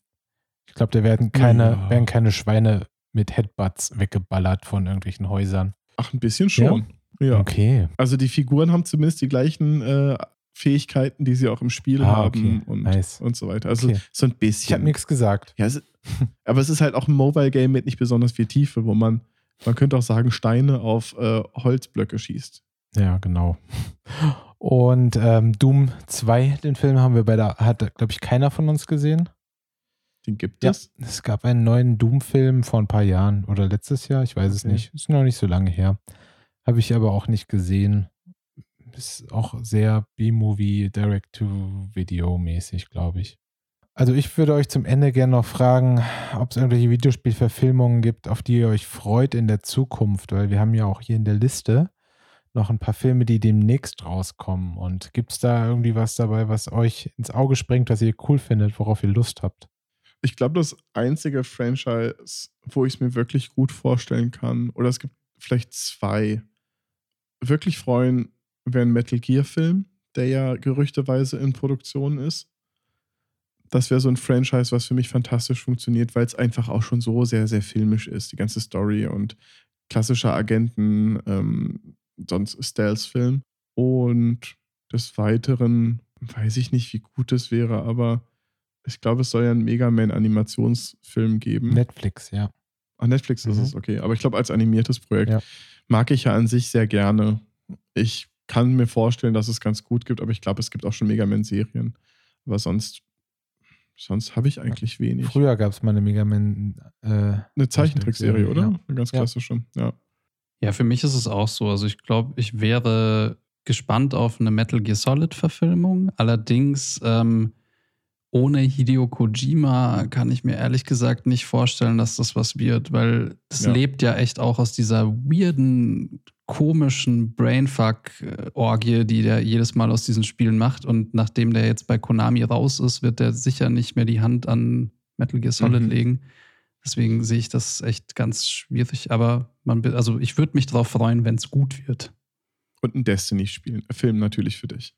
Ich glaube, da werden keine, Ja. werden keine Schweine mit Headbutts weggeballert von irgendwelchen Häusern. Ach, ein bisschen schon. Ja. Okay. Also die Figuren haben zumindest die gleichen äh, Fähigkeiten, die sie auch im Spiel Ah, haben okay. und, Nice. und so weiter. Also Okay. so ein Ich bisschen. habe nichts gesagt. Ja, es, aber es ist halt auch ein Mobile-Game mit nicht besonders viel Tiefe, wo man, man könnte auch sagen, Steine auf äh, Holzblöcke schießt. Ja, genau. Und ähm, Doom 2, den Film haben wir bei der, hat, glaube ich, keiner von uns gesehen. Den gibt Ja. es. Es gab einen neuen Doom-Film vor ein paar Jahren oder letztes Jahr, ich weiß es Okay. nicht. Ist noch nicht so lange her. Habe ich aber auch nicht gesehen. Ist auch sehr B-Movie, Direct-to-Video-mäßig, glaube ich. Also ich würde euch zum Ende gerne noch fragen, ob es irgendwelche Videospielverfilmungen gibt, auf die ihr euch freut in der Zukunft, weil wir haben ja auch hier in der Liste noch ein paar Filme, die demnächst rauskommen. Und gibt es da irgendwie was dabei, was euch ins Auge springt, was ihr cool findet, worauf ihr Lust habt? Ich glaube, das einzige Franchise, wo ich es mir wirklich gut vorstellen kann, oder es gibt vielleicht zwei, wirklich freuen, wäre ein Metal Gear-Film, der ja gerüchteweise in Produktion ist. Das wäre so ein Franchise, was für mich fantastisch funktioniert, weil es einfach auch schon so sehr, sehr filmisch ist. Die ganze Story und klassischer Agenten, ähm, sonst Stealth-Film. Und des Weiteren weiß ich nicht, wie gut es wäre, aber ich glaube, es soll ja einen Mega Man-Animationsfilm geben. Netflix, ja. Ach, Netflix ist Mhm. es, okay. Aber ich glaube, als animiertes Projekt Ja. mag ich ja an sich sehr gerne. Ich kann mir vorstellen, dass es ganz gut gibt, aber ich glaube, es gibt auch schon Mega Man-Serien. Aber sonst, sonst habe ich eigentlich wenig. Früher gab es mal eine Mega Man. Äh, Eine Zeichentrickserie, oder? Ja. Eine ganz klassische, ja. Ja, für mich ist es auch so. Also ich glaube, ich wäre gespannt auf eine Metal Gear Solid-Verfilmung. Allerdings ähm, ohne Hideo Kojima kann ich mir ehrlich gesagt nicht vorstellen, dass das was wird, weil das Ja. lebt ja echt auch aus dieser weirden, komischen Brainfuck-Orgie, die der jedes Mal aus diesen Spielen macht. Und nachdem der jetzt bei Konami raus ist, wird der sicher nicht mehr die Hand an Metal Gear Solid Mhm. legen. Deswegen sehe ich das echt ganz schwierig. Aber man, also ich würde mich darauf freuen, wenn es gut wird. Und ein Destiny-Film natürlich für dich.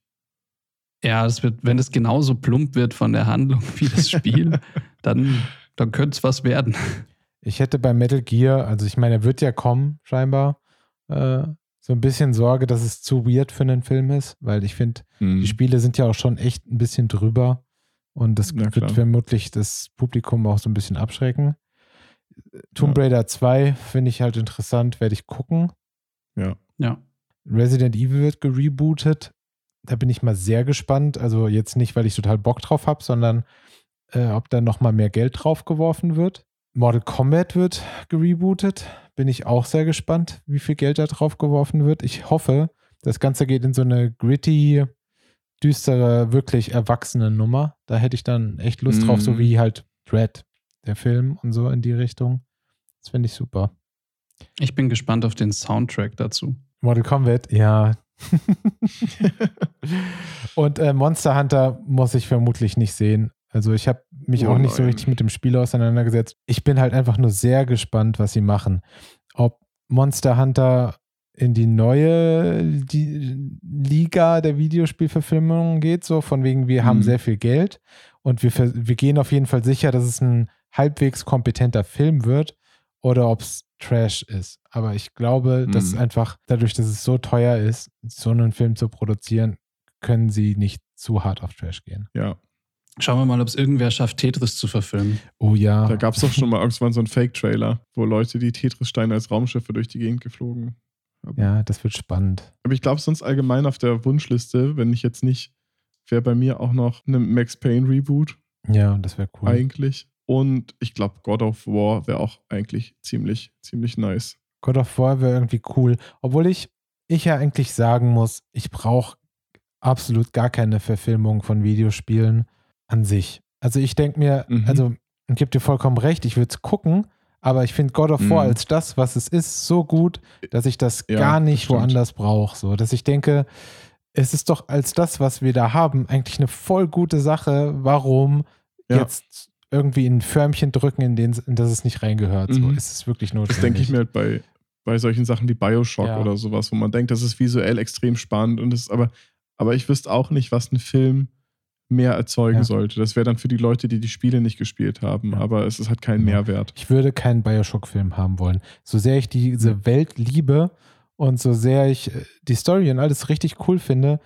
Ja, das wird, wenn es genauso plump wird von der Handlung wie das Spiel, dann, dann könnte es was werden. Ich hätte bei Metal Gear, also ich meine, er wird ja kommen, scheinbar, äh, so ein bisschen Sorge, dass es zu weird für einen Film ist, weil ich finde, Mhm. die Spiele sind ja auch schon echt ein bisschen drüber und das Ja, wird klar. vermutlich das Publikum auch so ein bisschen abschrecken. Tomb Ja. Raider 2 finde ich halt interessant, werde ich gucken. Ja. Resident Evil wird gerebootet. Da bin ich mal sehr gespannt. Also jetzt nicht, weil ich total Bock drauf habe, sondern äh, ob da nochmal mehr Geld drauf geworfen wird. Mortal Kombat wird gerebootet. Bin ich auch sehr gespannt, wie viel Geld da drauf geworfen wird. Ich hoffe, das Ganze geht in so eine gritty, düstere, wirklich erwachsene Nummer. Da hätte ich dann echt Lust drauf, so Mhm. wie halt Dread, der Film und so in die Richtung. Das finde ich super. Ich bin gespannt auf den Soundtrack dazu. Mortal Kombat, ja. Und äh, Monster Hunter muss ich vermutlich nicht sehen. Also ich habe mich Oh auch nicht so nein. richtig mit dem Spiel auseinandergesetzt. Ich bin halt einfach nur sehr gespannt, was sie machen. Ob Monster Hunter in die neue Liga der Videospielverfilmungen geht, so von wegen, wir haben Mhm. sehr viel Geld und wir, wir gehen auf jeden Fall sicher, dass es ein halbwegs kompetenter Film wird oder ob es Trash ist. Aber ich glaube, dass Mhm. einfach dadurch, dass es so teuer ist, so einen Film zu produzieren, können sie nicht zu hart auf Trash gehen. Ja, Schauen wir mal, ob es irgendwer schafft, Tetris zu verfilmen. Oh ja. da gab es doch schon mal irgendwann so einen Fake-Trailer, wo Leute die Tetris-Steine als Raumschiffe durch die Gegend geflogen haben. ja, das wird spannend. Aber ich glaube, sonst allgemein auf der Wunschliste, wenn ich jetzt nicht, wäre bei mir auch noch eine Max Payne Reboot Ja, das wäre cool. eigentlich. Und ich glaube, God of War wäre auch eigentlich ziemlich, ziemlich nice. God of War wäre irgendwie cool. Obwohl ich, ich ja eigentlich sagen muss, ich brauche absolut gar keine Verfilmung von Videospielen an sich. Also ich denke mir, Mhm. also ich gebe dir vollkommen recht, ich würde es gucken, aber ich finde God of War Mhm. als das, was es ist, so gut, dass ich das Ja, gar das nicht stimmt. woanders brauche. So, dass ich denke, es ist doch als das, was wir da haben, eigentlich eine voll gute Sache. Warum Ja. jetzt irgendwie ein Förmchen drücken, in, den, in das es nicht reingehört? So, Mhm. ist es wirklich notwendig? Das denke ich mir halt bei, bei solchen Sachen wie Bioshock Ja. oder sowas, wo man denkt, das ist visuell extrem spannend und das ist aber, aber ich wüsste auch nicht, was ein Film mehr erzeugen Ja. sollte. Das wäre dann für die Leute, die die Spiele nicht gespielt haben, Ja. aber es ist halt kein. Mehrwert. Ich würde keinen Bioshock-Film haben wollen. So sehr ich diese Welt liebe und so sehr ich äh, die Story und alles richtig cool finde,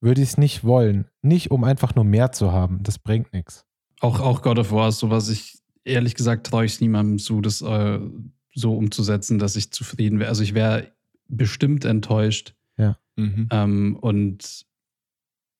würde ich es nicht wollen. Nicht, um einfach nur mehr zu haben. Das bringt nichts. Auch, auch God of War ist sowas, ich ehrlich gesagt traue ich es niemandem zu, das äh, so umzusetzen, dass ich zufrieden wäre. Also ich wäre bestimmt enttäuscht. Mhm. Ähm, und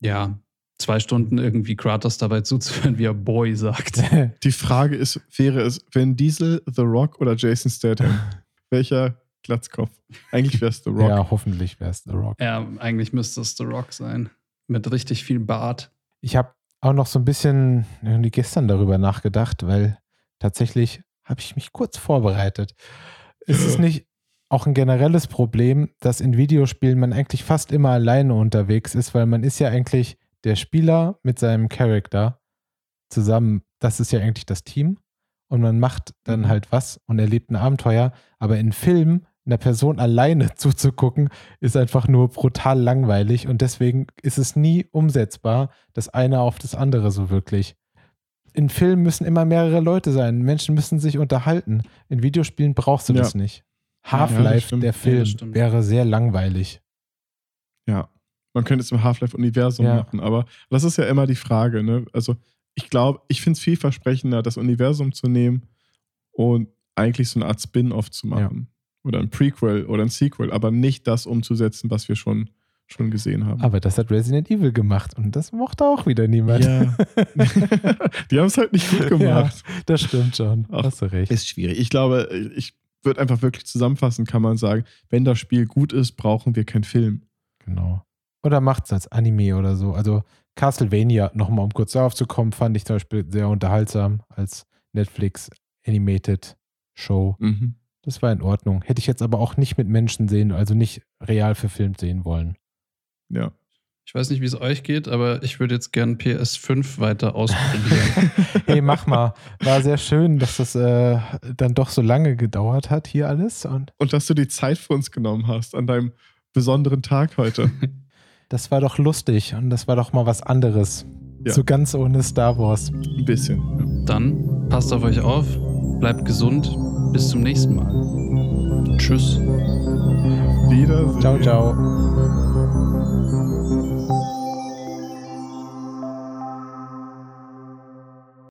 ja, zwei Stunden irgendwie Kratos dabei zuzuhören, wie er Boy sagt. Die Frage ist, wäre es Vin Diesel, The Rock oder Jason Statham? Welcher Glatzkopf? Eigentlich wäre es The Rock. Ja, hoffentlich wäre es The Rock. ja, eigentlich müsste es The Rock sein. Mit richtig viel Bart. Ich habe auch noch so ein bisschen irgendwie gestern darüber nachgedacht, weil tatsächlich habe ich mich kurz vorbereitet. Ist es nicht auch ein generelles Problem, dass in Videospielen man eigentlich fast immer alleine unterwegs ist, weil man ist ja eigentlich der Spieler mit seinem Charakter zusammen, das ist ja eigentlich das Team und man macht dann Mhm. halt was und erlebt ein Abenteuer, aber in Filmen einer Person alleine zuzugucken, ist einfach nur brutal langweilig und deswegen ist es nie umsetzbar, das eine auf das andere so wirklich. In Filmen müssen immer mehrere Leute sein, Menschen müssen sich unterhalten. In Videospielen brauchst du Ja. das nicht. Ja, Half-Life, stimmt. der Ja, Film, stimmt. wäre sehr langweilig. Ja. Man könnte es im Half-Life-Universum Ja. machen, aber das ist ja immer die Frage. Ne? Also, ich glaube, ich finde es vielversprechender, das Universum zu nehmen und eigentlich so eine Art Spin-off zu machen. Oder ein Prequel oder ein Sequel, aber nicht das umzusetzen, was wir schon, schon gesehen haben. Aber das hat Resident Evil gemacht und das mochte auch wieder niemand. Ja. die haben es halt nicht gut gemacht. Das stimmt schon. Ach, Hast du recht. Ist schwierig. Ich glaube, ich würde einfach wirklich zusammenfassen, kann man sagen, wenn das Spiel gut ist, brauchen wir keinen Film. Genau. Oder macht es als Anime oder so. Also Castlevania, nochmal um kurz darauf zu kommen, fand ich zum Beispiel sehr unterhaltsam als Netflix Animated Show. Mhm. Das war in Ordnung. Hätte ich jetzt aber auch nicht mit Menschen sehen, also nicht real verfilmt sehen wollen. Ja. Ich weiß nicht, wie es euch geht, aber ich würde jetzt gern PS5 weiter ausprobieren. hey, mach mal. War sehr schön, dass das äh, dann doch so lange gedauert hat, hier alles. Und Und dass du die Zeit für uns genommen hast an deinem besonderen Tag heute. das war doch lustig und das war doch mal was anderes. Ja. So ganz ohne Star Wars. Ein bisschen. Ja. Dann passt auf euch auf, bleibt gesund, bis zum nächsten Mal. Tschüss. Wiedersehen. Ciao, ciao.